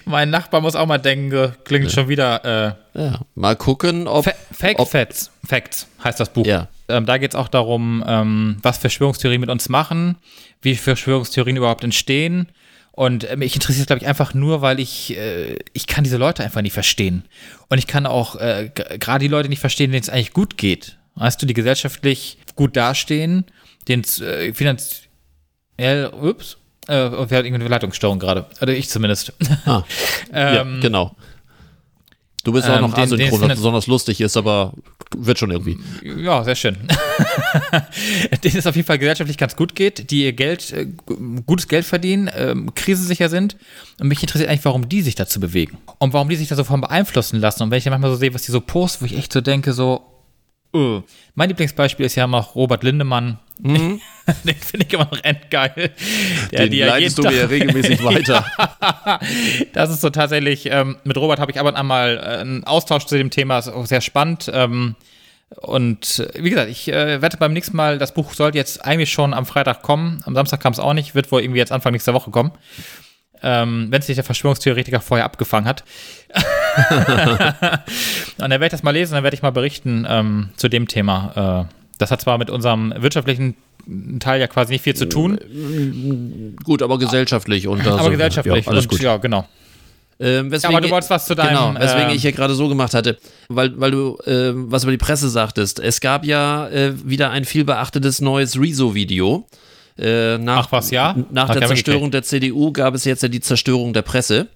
mein Nachbar muss auch mal denken, klingt schon wieder. Äh, Ja, mal gucken, ob. Fa Fake ob, Facts, Facts heißt das Buch. Ja. Ähm, da geht es auch darum, ähm, was Verschwörungstheorien mit uns machen, wie Verschwörungstheorien überhaupt entstehen. Und ähm, mich interessiert, glaube ich, einfach nur, weil ich, äh, ich kann diese Leute einfach nicht verstehen. Und ich kann auch äh, gerade die Leute nicht verstehen, denen es eigentlich gut geht. Weißt du, die gesellschaftlich gut dastehen, denen es äh, finanziell, ups, äh, wir hatten irgendwie eine Leitungsstörung gerade. Oder ich zumindest. Ah, ja, genau. Du bist auch ähm, noch den- asynchron, was besonders lustig ist, aber wird schon irgendwie. Ja, sehr schön. denen es auf jeden Fall gesellschaftlich ganz gut geht, die ihr Geld, äh, gu- gutes Geld verdienen, ähm, krisensicher sind. Und mich interessiert eigentlich, warum die sich dazu bewegen. Und warum die sich da so von beeinflussen lassen. Und wenn ich dann manchmal so sehe, was die so posten, wo ich echt so denke, so, äh. Mein Lieblingsbeispiel ist ja noch Robert Lindemann. Den finde ich immer noch endgeil. Der, Den ja leitest du mir ja regelmäßig weiter. Das ist so tatsächlich, ähm, mit Robert habe ich aber und an mal äh, einen Austausch zu dem Thema, ist auch sehr spannend. Ähm, und äh, wie gesagt, ich äh, wette beim nächsten Mal, das Buch sollte jetzt eigentlich schon am Freitag kommen. Am Samstag kam es auch nicht, wird wohl irgendwie jetzt Anfang nächster Woche kommen. Ähm, Wenn es nicht der Verschwörungstheoretiker vorher abgefangen hat. und dann werde ich das mal lesen, dann werde ich mal berichten ähm, zu dem Thema. Äh, das hat zwar mit unserem wirtschaftlichen Teil ja quasi nicht viel zu tun, Gut, aber gesellschaftlich und also, aber gesellschaftlich. Ja, alles und, gut. Ja, genau. Ähm, weswegen, aber du wolltest was zu deinem, Genau, weswegen äh, ich hier gerade so gemacht hatte, weil, weil du ähm, was über die Presse sagtest. Es gab ja äh, wieder ein viel beachtetes neues Rezo-Video. Äh, nach, Ach was, ja? Nach Hab der Zerstörung der CDU gab es jetzt ja die Zerstörung der Presse,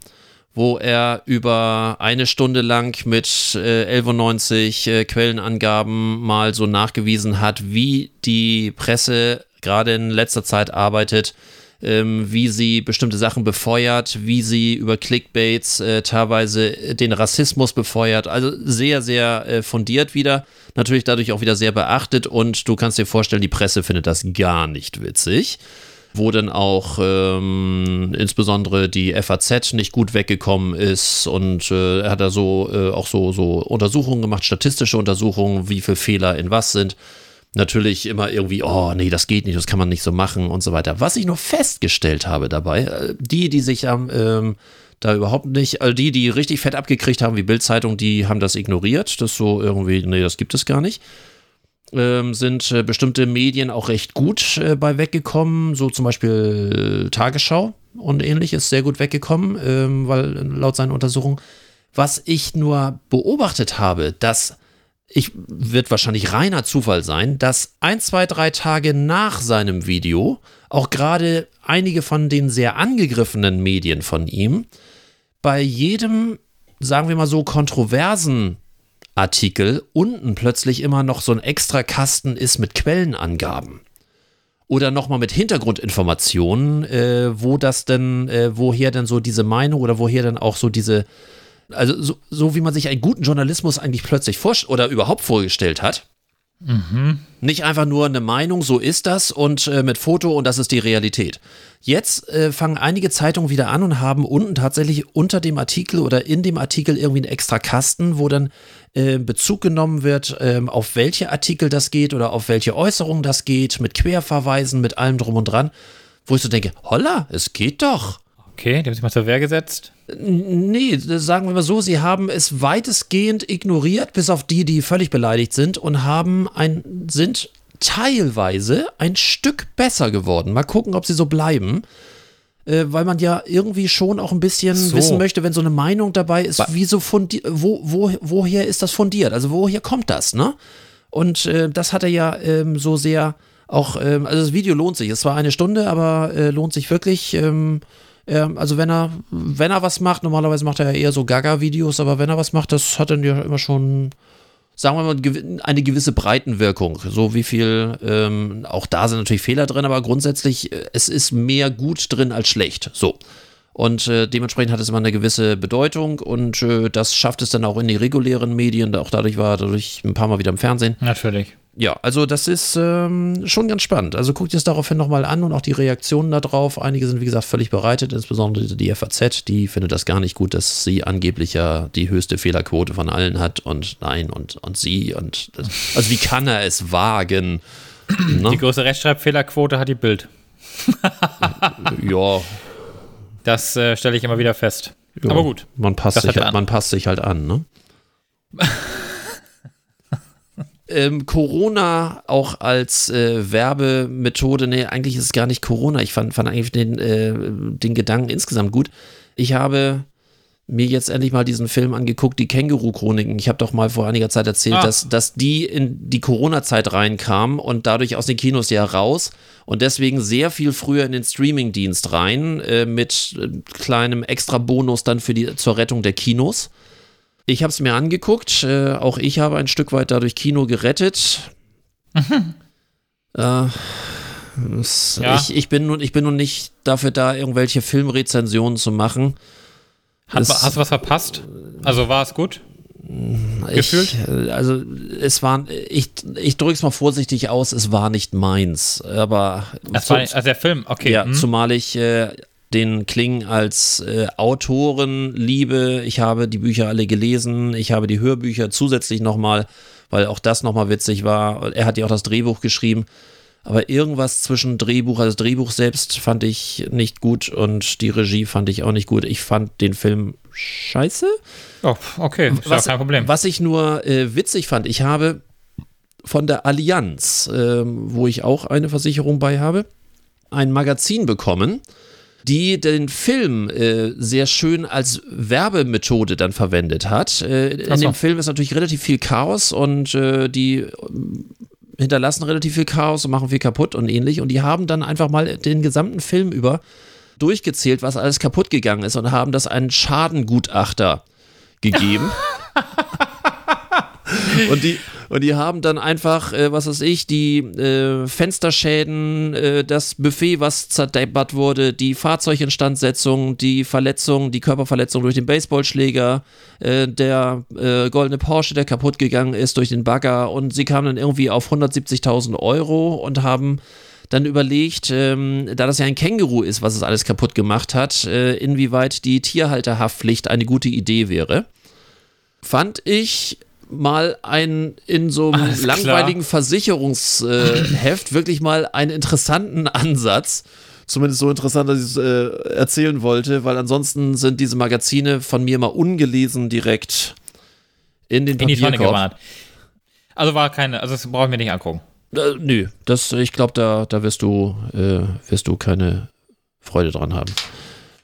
wo er über eine Stunde lang mit äh, 1190 äh, Quellenangaben mal so nachgewiesen hat, wie die Presse gerade in letzter Zeit arbeitet, ähm, wie sie bestimmte Sachen befeuert, wie sie über Clickbaits äh, teilweise den Rassismus befeuert. Also sehr, sehr äh, fundiert wieder. Natürlich dadurch auch wieder sehr beachtet und du kannst dir vorstellen, die Presse findet das gar nicht witzig. Wo dann auch ähm, insbesondere die FAZ nicht gut weggekommen ist und äh, hat da so äh, auch so, so Untersuchungen gemacht, statistische Untersuchungen, wie viele Fehler in was sind natürlich immer irgendwie, oh nee, das geht nicht, das kann man nicht so machen und so weiter. Was ich noch festgestellt habe dabei, äh, die, die sich am ähm, da überhaupt nicht, also die, die richtig fett abgekriegt haben, wie Bildzeitung, die haben das ignoriert. Das so irgendwie, nee, das gibt es gar nicht. Ähm, sind äh, bestimmte Medien auch recht gut äh, bei weggekommen, so zum Beispiel äh, Tagesschau und ähnliches sehr gut weggekommen, ähm, weil laut seinen Untersuchungen. Was ich nur beobachtet habe, dass ich wird wahrscheinlich reiner Zufall sein, dass ein, zwei, drei Tage nach seinem Video auch gerade einige von den sehr angegriffenen Medien von ihm bei jedem, sagen wir mal so, kontroversen Artikel unten plötzlich immer noch so ein extra Kasten ist mit Quellenangaben. Oder nochmal mit Hintergrundinformationen, äh, wo das denn, äh, woher denn so diese Meinung oder woher denn auch so diese, also so, so wie man sich einen guten Journalismus eigentlich plötzlich vorstellt oder überhaupt vorgestellt hat. Nicht einfach nur eine Meinung, so ist das und äh, mit Foto und das ist die Realität. Jetzt äh, fangen einige Zeitungen wieder an und haben unten tatsächlich unter dem Artikel oder in dem Artikel irgendwie einen extra Kasten, wo dann äh, Bezug genommen wird, ähm, auf welche Artikel das geht oder auf welche Äußerungen das geht, mit Querverweisen, mit allem drum und dran, wo ich so denke, holla, es geht doch. Okay, die haben sich mal zur Wehr gesetzt. Nee, sagen wir mal so, sie haben es weitestgehend ignoriert, bis auf die, die völlig beleidigt sind und haben ein, sind teilweise ein Stück besser geworden. Mal gucken, ob sie so bleiben. Äh, weil man ja irgendwie schon auch ein bisschen So. wissen möchte, wenn so eine Meinung dabei ist, wie so fundi wo, wo, woher ist das fundiert? Also woher kommt das, ne? Und äh, das hat er ja ähm, so sehr auch, ähm, also das Video lohnt sich. Es war eine Stunde, aber äh, lohnt sich wirklich. Ähm, ähm, also wenn er, wenn er was macht, normalerweise macht er ja eher so Gaga-Videos, aber wenn er was macht, das hat dann ja immer schon, sagen wir mal, eine gewisse Breitenwirkung. So wie viel, ähm, auch da sind natürlich Fehler drin, aber grundsätzlich, äh, es ist mehr gut drin als schlecht. So. Und äh, dementsprechend hat es immer eine gewisse Bedeutung und äh, das schafft es dann auch in die regulären Medien. Auch dadurch war er dadurch ein paar Mal wieder im Fernsehen. Natürlich. Ja, also das ist ähm, schon ganz spannend. Also guckt es daraufhin nochmal an und auch die Reaktionen darauf. Einige sind, wie gesagt, völlig bereitet, insbesondere die FAZ, die findet das gar nicht gut, dass sie angeblich ja die höchste Fehlerquote von allen hat und nein und, und sie und also wie kann er es wagen? Ne? Die größte Rechtschreibfehlerquote hat die Bild. Ja, Das äh, stelle ich immer wieder fest. ja, Aber gut. Man passt, sich halt, an. man passt sich halt an, ne? ähm, Corona auch als äh, Werbemethode, nee, eigentlich ist es gar nicht Corona. Ich fand, fand eigentlich den, äh, den Gedanken insgesamt gut. Ich habe mir jetzt endlich mal diesen Film angeguckt, die Känguru-Chroniken. Ich habe doch mal vor einiger Zeit erzählt, Ah. dass, dass die in die Corona-Zeit reinkamen und dadurch aus den Kinos ja raus und deswegen sehr viel früher in den Streaming-Dienst rein äh, mit äh, kleinem Extra-Bonus dann für die, zur Rettung der Kinos. Ich habe es mir angeguckt. Äh, auch ich habe ein Stück weit dadurch Kino gerettet. äh, es, Ja. ich, ich, bin nun, ich bin nun nicht dafür da, irgendwelche Filmrezensionen zu machen. Hat, Es- hast du was verpasst? Also war es gut? Gefühlt? Ich, äh, also es war, ich, ich drücke es mal vorsichtig aus, es war nicht meins. Aber Das zu- war, also der Film, okay. ja, hm. zumal ich äh, den Kling als äh, Autoren liebe. Ich habe die Bücher alle gelesen. Ich habe die Hörbücher zusätzlich nochmal, weil auch das nochmal witzig war. Er hat ja auch das Drehbuch geschrieben. Aber irgendwas zwischen Drehbuch, also das Drehbuch selbst fand ich nicht gut und die Regie fand ich auch nicht gut. Ich fand den Film scheiße. oh, okay, ist ja Was, kein Problem. was ich nur äh, witzig fand, ich habe von der Allianz, ähm, wo ich auch eine Versicherung bei habe, ein Magazin bekommen, die den Film äh, sehr schön als Werbemethode dann verwendet hat. Äh, in so. dem Film ist natürlich relativ viel Chaos und äh, die ähm, hinterlassen relativ viel Chaos und machen viel kaputt und ähnlich. Und die haben dann einfach mal den gesamten Film über durchgezählt, was alles kaputt gegangen ist und haben das einen Schadengutachter gegeben. und, die, und die haben dann einfach, äh, was weiß ich, die äh, Fensterschäden, äh, das Buffet, was zerdeppert wurde, die Fahrzeuginstandsetzung, die Verletzung, die Körperverletzung durch den Baseballschläger, äh, der äh, goldene Porsche, der kaputt gegangen ist durch den Bagger und sie kamen dann irgendwie auf 170.000 Euro und haben dann überlegt, ähm, da das ja ein Känguru ist, was es alles kaputt gemacht hat, äh, inwieweit die Tierhalterhaftpflicht eine gute Idee wäre. Fand ich mal ein in so einem Alles klar. langweiligen Versicherungsheft wirklich mal einen interessanten Ansatz. Zumindest so interessant, dass ich es äh, erzählen wollte, weil ansonsten sind diese Magazine von mir mal ungelesen direkt in den in die Tonne Papierkorb. gewandert. Also war keine, also das brauche ich mir nicht angucken. Äh, nö, das, ich glaube, da, da wirst du, äh, wirst du keine Freude dran haben.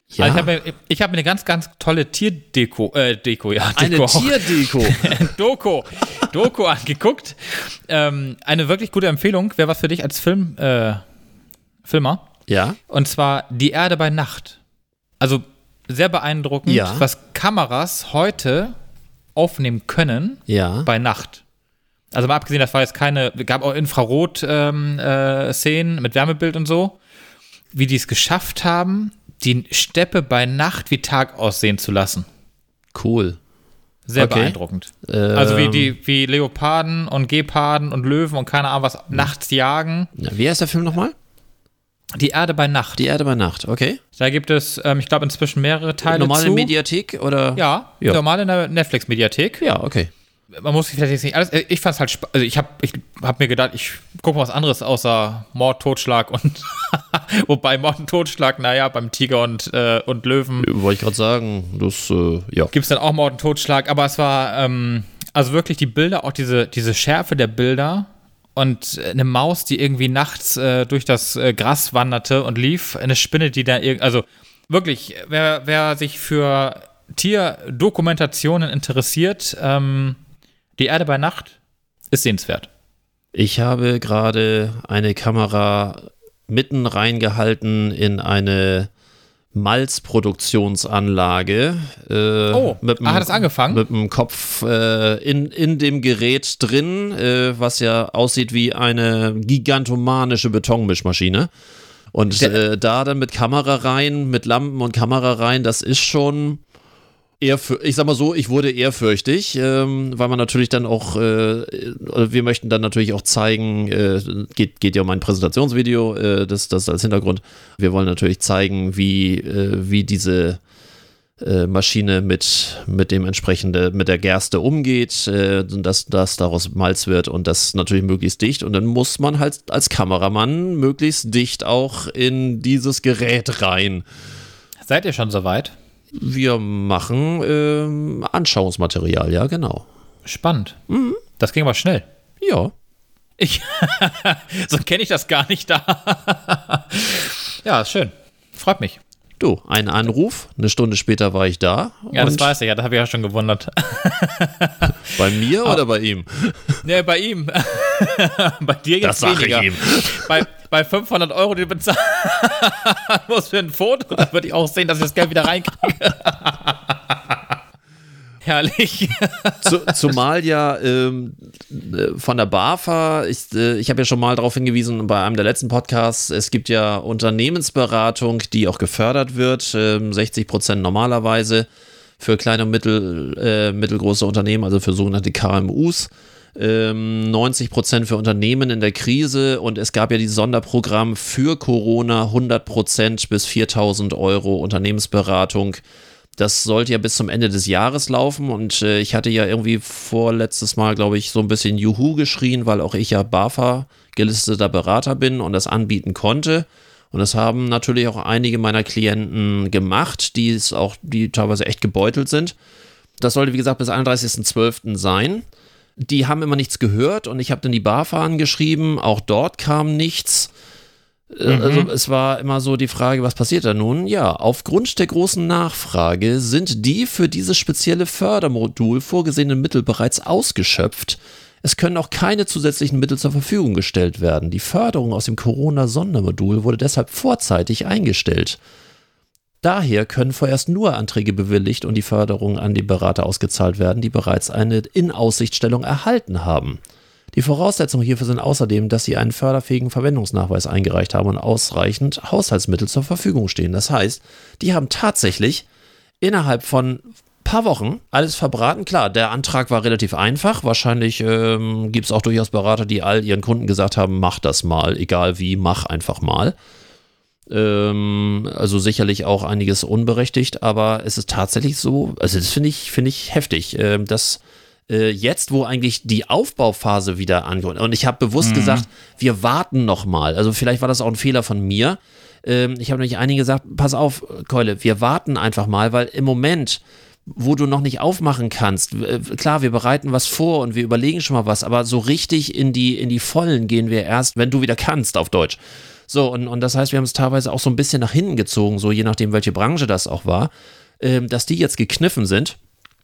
Ja, Also ich habe mir, hab mir eine ganz, ganz tolle Tierdeko, äh, Deko, ja, eine Deko auch. Tierdeko. Doku, Doku angeguckt. Ähm, eine wirklich gute Empfehlung. Wäre was für dich als Film, äh, Filmer. ja, Und zwar Die Erde bei Nacht. Also sehr beeindruckend, Ja. was Kameras heute aufnehmen können ja. bei Nacht. Also mal abgesehen, das war jetzt keine, gab auch Infrarot-Szenen äh, Szenen mit Wärmebild und so, wie die es geschafft haben, die Steppe bei Nacht wie Tag aussehen zu lassen. Cool. Sehr Okay. beeindruckend. Also wie Ähm, die, wie Leoparden und Geparden und Löwen und keine Ahnung was nachts jagen. Ja, wie heißt der Film nochmal? Die Erde bei Nacht. Die Erde bei Nacht, okay. Da gibt es, ähm, ich glaube, inzwischen mehrere Teile Normale zu. Mediathek oder? Ja, Ja. normal in der Netflix-Mediathek. Ja, okay. Man muss sich vielleicht jetzt nicht alles. äh, Ich fand's halt, spa- also ich habe ich hab mir gedacht, ich gucke mal was anderes außer Mord, Totschlag und wobei Mord und Totschlag, naja, beim Tiger und, äh, und Löwen Wollte ich gerade sagen, das, äh, ja. gibt es dann auch Mord und Totschlag, aber es war, ähm, also wirklich die Bilder, auch diese, diese Schärfe der Bilder und eine Maus, die irgendwie nachts äh, durch das äh, Gras wanderte und lief, eine Spinne, die da irgendwie, also wirklich, wer, wer sich für Tierdokumentationen interessiert, ähm, die Erde bei Nacht ist sehenswert. Ich habe gerade eine Kamera mitten reingehalten in eine Malzproduktionsanlage. Äh, Oh, mit dem- ah, hat es angefangen? Mit dem Kopf äh, in, in dem Gerät drin, äh, was ja aussieht wie eine gigantomanische Betonmischmaschine. Und äh, da dann mit Kamera rein, mit Lampen und Kamera rein, das ist schon eher, für, ich sag mal so, ich wurde ehrfürchtig, ähm, weil man natürlich dann auch, äh, wir möchten dann natürlich auch zeigen, äh, geht, geht ja um ein Präsentationsvideo, äh, das, das als Hintergrund. Wir wollen natürlich zeigen, wie, äh, wie diese äh, Maschine mit, mit dem entsprechende, mit der Gerste umgeht, äh, dass, dass daraus Malz wird und das natürlich möglichst dicht. Und dann muss man halt als Kameramann möglichst dicht auch in dieses Gerät rein. Seid ihr schon soweit? Wir machen ähm, Anschauungsmaterial, ja, genau. Spannend. Das ging aber schnell. Ja. Ich, so kenne ich das gar nicht da. ja, schön. Freut mich. Du, ein Anruf, eine Stunde später war ich da. Ja, das weiß ich ja, das habe ich ja schon gewundert. Bei mir oder bei ihm? Nee, bei ihm. bei dir jetzt Das sag ich weniger. ihm. Bei, bei 500 Euro, die du bezahlen musst für ein Foto, dann würde ich auch sehen, dass ich das Geld wieder reinkriege. Herrlich. Zu, zumal ja ähm, äh, von der BAFA, ich, äh, ich habe ja schon mal darauf hingewiesen bei einem der letzten Podcasts, es gibt ja Unternehmensberatung, die auch gefördert wird, ähm, 60 Prozent normalerweise für kleine und mittel, äh, mittelgroße Unternehmen, also für sogenannte KMUs. ähm, 90 Prozent für Unternehmen in der Krise und es gab ja dieses Sonderprogramm für Corona 100 Prozent bis 4000 Euro Unternehmensberatung. Das sollte ja bis zum Ende des Jahres laufen und äh, ich hatte ja irgendwie vorletztes Mal, glaube ich, so ein bisschen Juhu geschrien, weil auch ich ja BAFA gelisteter Berater bin und das anbieten konnte. Und das haben natürlich auch einige meiner Klienten gemacht, die es auch, die teilweise echt gebeutelt sind. Das sollte, wie gesagt, bis 31.12. sein. Die haben immer nichts gehört und ich habe dann die BAFA angeschrieben, auch dort kam nichts. Äh, Also es war immer so die Frage, was passiert da nun? Ja, aufgrund der großen Nachfrage sind die für dieses spezielle Fördermodul vorgesehenen Mittel bereits ausgeschöpft. Es können auch keine zusätzlichen Mittel zur Verfügung gestellt werden. Die Förderung aus dem Corona-Sondermodul wurde deshalb vorzeitig eingestellt. Daher können vorerst nur Anträge bewilligt und die Förderung an die Berater ausgezahlt werden, die bereits eine Inaussichtstellung erhalten haben. Die Voraussetzungen hierfür sind außerdem, dass sie einen förderfähigen Verwendungsnachweis eingereicht haben und ausreichend Haushaltsmittel zur Verfügung stehen. Das heißt, die haben tatsächlich innerhalb von paar Wochen alles verbraten. Klar, der Antrag war relativ einfach. Wahrscheinlich ähm, gibt es auch durchaus Berater, die all ihren Kunden gesagt haben, mach das mal, egal wie, mach einfach mal. Ähm, also sicherlich auch einiges unberechtigt, aber es ist tatsächlich so, also das finde ich, finde ich heftig, ähm, dass äh, jetzt, wo eigentlich die Aufbauphase wieder angeht, und ich habe bewusst gesagt, wir warten noch mal. Also vielleicht war das auch ein Fehler von mir. Ähm, ich habe nämlich einige gesagt, pass auf, Keule, wir warten einfach mal, weil im Moment wo du noch nicht aufmachen kannst. äh, Klar, wir bereiten was vor und wir überlegen schon mal was, aber so richtig in die, in die Vollen gehen wir erst, wenn du wieder kannst, auf Deutsch. So, und, und das heißt, wir haben es teilweise auch so ein bisschen nach hinten gezogen, so je nachdem, welche Branche das auch war, ähm, dass die jetzt gekniffen sind,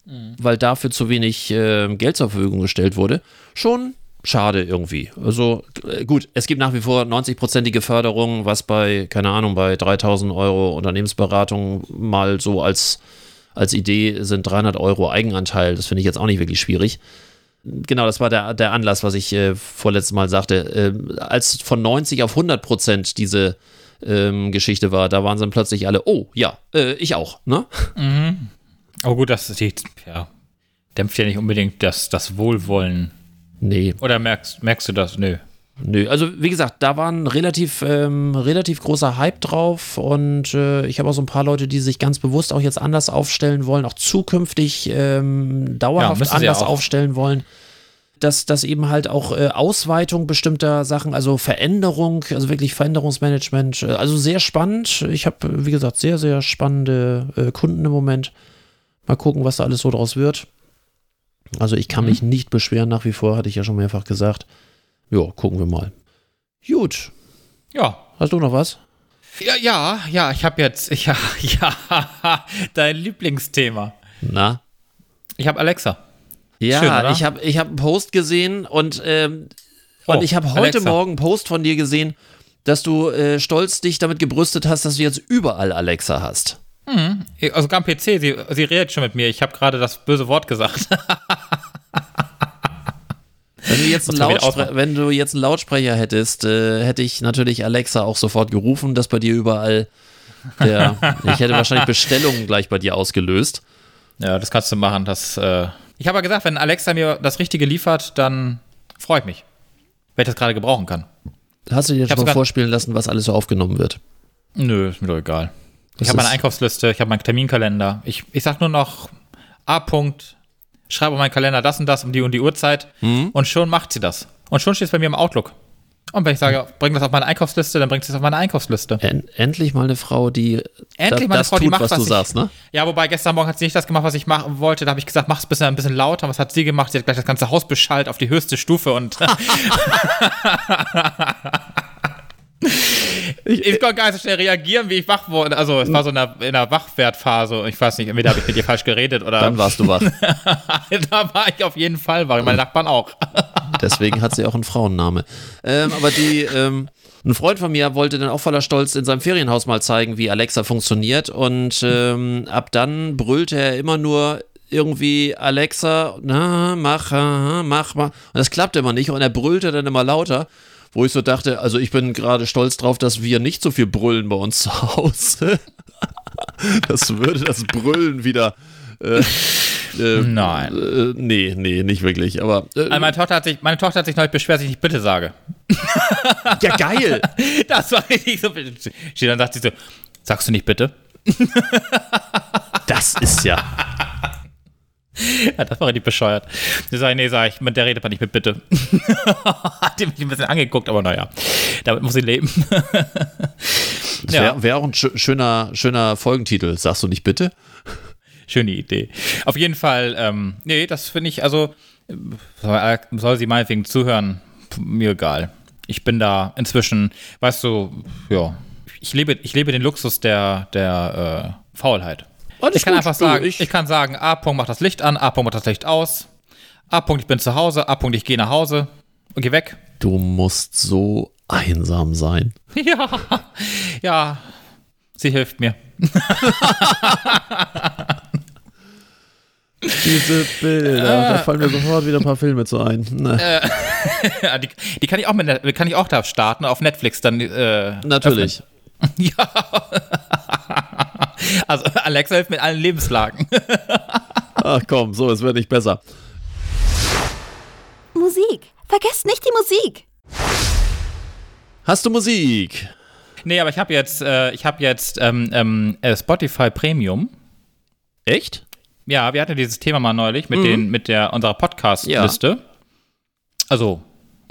weil dafür zu wenig ähm, Geld zur Verfügung gestellt wurde. Schon schade irgendwie. Also äh, gut, es gibt nach wie vor 90-prozentige Förderung, was bei, keine Ahnung, bei 3000 Euro Unternehmensberatung mal so als, als Idee sind 300 Euro Eigenanteil. Das finde ich jetzt auch nicht wirklich schwierig. Genau, das war der, der Anlass, was ich äh, vorletztes Mal sagte. Ähm, als von 90 auf 100 Prozent diese ähm, Geschichte war, da waren dann plötzlich alle, oh ja, äh, ich auch, ne? Oh gut, das die, ja, dämpft ja nicht unbedingt das, das Wohlwollen. Nee, Oder merkst, merkst du das? Nö. Nö, also wie gesagt, da war ein relativ, ähm, relativ großer Hype drauf und äh, ich habe auch so ein paar Leute, die sich ganz bewusst auch jetzt anders aufstellen wollen, auch zukünftig ähm, dauerhaft sie anders auch. aufstellen wollen. Dass, dass eben halt auch äh, Ausweitung bestimmter Sachen, also Veränderung, also wirklich Veränderungsmanagement, äh, also sehr spannend. Ich habe, wie gesagt, sehr, sehr spannende äh, Kunden im Moment. Mal gucken, was da alles so draus wird. Also ich kann mich nicht beschweren, nach wie vor, hatte ich ja schon mehrfach gesagt. Ja, gucken wir mal. Gut. Ja. Hast du noch was? Ja, ja, ja, ich habe jetzt, ja, ja, dein Lieblingsthema. Na? Ich habe Alexa. Ja, Schön, ich habe ich hab einen Post gesehen und, ähm, und Oh, ich habe heute Alexa. Morgen einen Post von dir gesehen, dass du äh, stolz dich damit gebrüstet hast, dass du jetzt überall Alexa hast. Also sogar am PC, sie, sie redet schon mit mir. Ich habe gerade das böse Wort gesagt. Wenn du jetzt einen, wenn du jetzt einen Lautsprecher hättest, äh, hätte ich natürlich Alexa auch sofort gerufen, dass bei dir überall der, ich hätte wahrscheinlich Bestellungen gleich bei dir ausgelöst. ja, das kannst du machen. Das, äh ich habe ja gesagt, wenn Alexa mir das Richtige liefert, dann freue ich mich. Wenn ich das gerade gebrauchen kann. Hast du dir schon mal vorspielen lassen, was alles so aufgenommen wird? Nö, ist mir doch egal. Das ich habe meine ist- Einkaufsliste, ich habe meinen Terminkalender. Ich, ich sag nur noch A. -Punkt, schreibe auf meinen Kalender das und das um die und die Uhrzeit Mhm. und schon macht sie das. Und schon steht es bei mir im Outlook. Und wenn ich sage, bring das auf meine Einkaufsliste, dann bringt sie es auf meine Einkaufsliste. En endlich mal eine Frau, die Endlich mal eine Frau, die tut, macht, was, was du ich- sagst, ne? Ja, wobei gestern Morgen hat sie nicht das gemacht, was ich machen wollte. Da habe ich gesagt, mach es ein bisschen, ein bisschen lauter. Was hat sie gemacht? Sie hat gleich das ganze Haus beschallt auf die höchste Stufe und ich, ich konnte gar nicht so schnell reagieren, wie ich wach wurde. Also es war so in der, in der Wachwertphase. Ich weiß nicht, entweder habe ich mit ihr falsch geredet oder Dann warst du wach. da war ich auf jeden Fall wach. Meine Nachbarn auch. Deswegen hat sie auch einen Frauenname. Ähm, aber die, ähm, ein Freund von mir wollte dann auch voller Stolz in seinem Ferienhaus mal zeigen, wie Alexa funktioniert. Und ähm, ab dann brüllte er immer nur irgendwie Alexa, na, mach, mach mal. Und das klappte immer nicht und er brüllte dann immer lauter. Wo ich so dachte, also ich bin gerade stolz drauf, dass wir nicht so viel brüllen bei uns zu Hause. Das würde das Brüllen wieder. Äh, äh, Nein. äh, nee, nee, nicht wirklich. Aber äh, Also meine, Tochter hat sich, meine Tochter hat sich neulich beschwert, dass ich nicht bitte sage. ja, geil. Das war richtig so. Dann sagt sie so, sagst du nicht bitte? Das ist ja. Ja, das war richtig bescheuert. Sie sagt, nee, sag ich, mit der redet man nicht mit bitte. Hat die mich ein bisschen angeguckt, aber naja, damit muss sie leben. Das Ja. wäre wär auch ein schö- schöner, schöner Folgentitel. Sagst du nicht bitte? Schöne Idee. Auf jeden Fall, ähm, nee, das finde ich, also, soll, soll sie meinetwegen zuhören, mir egal. Ich bin da inzwischen, weißt du, ja, ich lebe, ich lebe den Luxus der, der äh, Faulheit. Alles ich kann gut, einfach sagen, ich- ich, kann sagen, A. Punkt macht das Licht an, A. Punkt macht das Licht aus, A. Punkt ich bin zu Hause, A. Punkt ich gehe nach Hause und geh weg. Du musst so einsam sein. Ja, ja, sie hilft mir. Diese Bilder, da fallen mir sofort wieder ein paar Filme zu ein. Ne. Ja, die, die kann ich auch mit, kann ich auch da starten auf Netflix dann. Äh, Natürlich. Ja. Also Alexa hilft mit allen Lebenslagen. Ach komm, so, es wird nicht besser. Musik. Vergesst nicht die Musik. Hast du Musik? nee, aber ich habe jetzt, äh, ich habe jetzt ähm, ähm, äh, Spotify Premium. Echt? Ja, wir hatten dieses Thema mal neulich mit den, mit der unserer Podcast-Liste. Also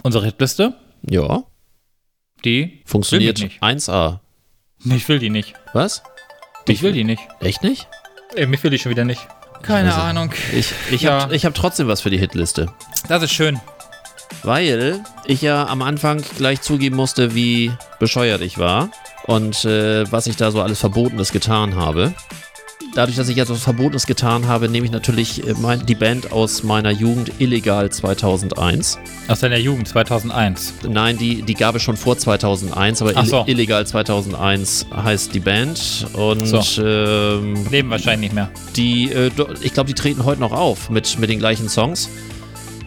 unsere Hitliste, Ja. die Funktioniert mich 1A. Ich will die nicht. Was? Ich will die nicht. Echt nicht? Äh, Mich will die schon wieder nicht. Keine nicht. Ahnung. Ich, ich Ja. habe ich hab trotzdem was für die Hitliste. Das ist schön. Weil ich ja am Anfang gleich zugeben musste, wie bescheuert ich war und äh, was ich da so alles Verbotenes getan habe. Dadurch, dass ich jetzt was Verbotenes getan habe, nehme ich natürlich äh, mein, die Band aus meiner Jugend Illegal 2001. Aus deiner Jugend 2001. Nein, die, die gab es schon vor 2001, aber so. Ill- Illegal 2001 heißt die Band und So. ähm, Leben wahrscheinlich nicht mehr. die, äh, ich glaube, die treten heute noch auf mit, mit den gleichen Songs.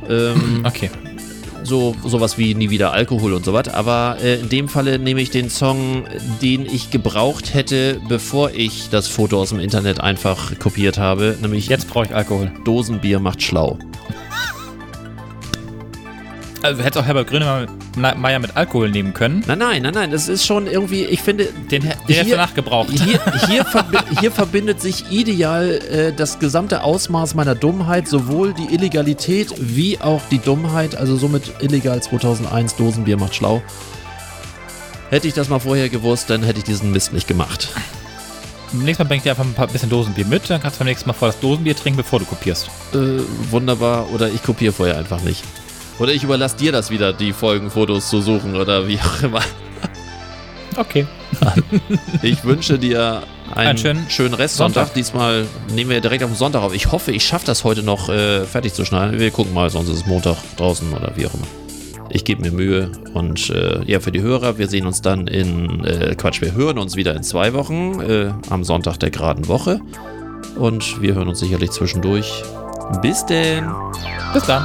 Ähm, Okay. So sowas wie nie wieder Alkohol und so was. Aber äh, in dem Falle nehme ich den Song, den ich gebraucht hätte, bevor ich das Foto aus dem Internet einfach kopiert habe, nämlich Jetzt brauche ich Alkohol. Dosenbier macht schlau. Also hätte auch Herbert Grönemeyer mit Alkohol nehmen können. Nein, nein, nein, nein. Das ist schon irgendwie, ich finde. Den, den hier, hätte nachgebraucht. Hier, hier, verbi hier, verbindet sich ideal äh, das gesamte Ausmaß meiner Dummheit, sowohl die Illegalität wie auch die Dummheit. Also somit illegal 2001, Dosenbier macht schlau. Hätte ich das mal vorher gewusst, dann hätte ich diesen Mist nicht gemacht. Nächstes Mal bring ich dir einfach ein paar bisschen Dosenbier mit, dann kannst du beim nächsten Mal vor das Dosenbier trinken, bevor du kopierst. Äh, wunderbar. Oder ich kopiere vorher einfach nicht. Oder ich überlasse dir das wieder, die Folgenfotos zu suchen oder wie auch immer. Okay. Ich wünsche dir einen, Einen schönen schönen Restsonntag. Sonntag. Diesmal nehmen wir direkt auf den Sonntag auf. Ich hoffe, ich schaffe das heute noch äh, fertig zu schneiden. Wir gucken mal, sonst ist es Montag draußen oder wie auch immer. Ich gebe mir Mühe und äh, ja, für die Hörer, wir sehen uns dann in, äh, Quatsch, wir hören uns wieder in zwei Wochen äh, am Sonntag der geraden Woche und wir hören uns sicherlich zwischendurch. Bis denn! Bis dann.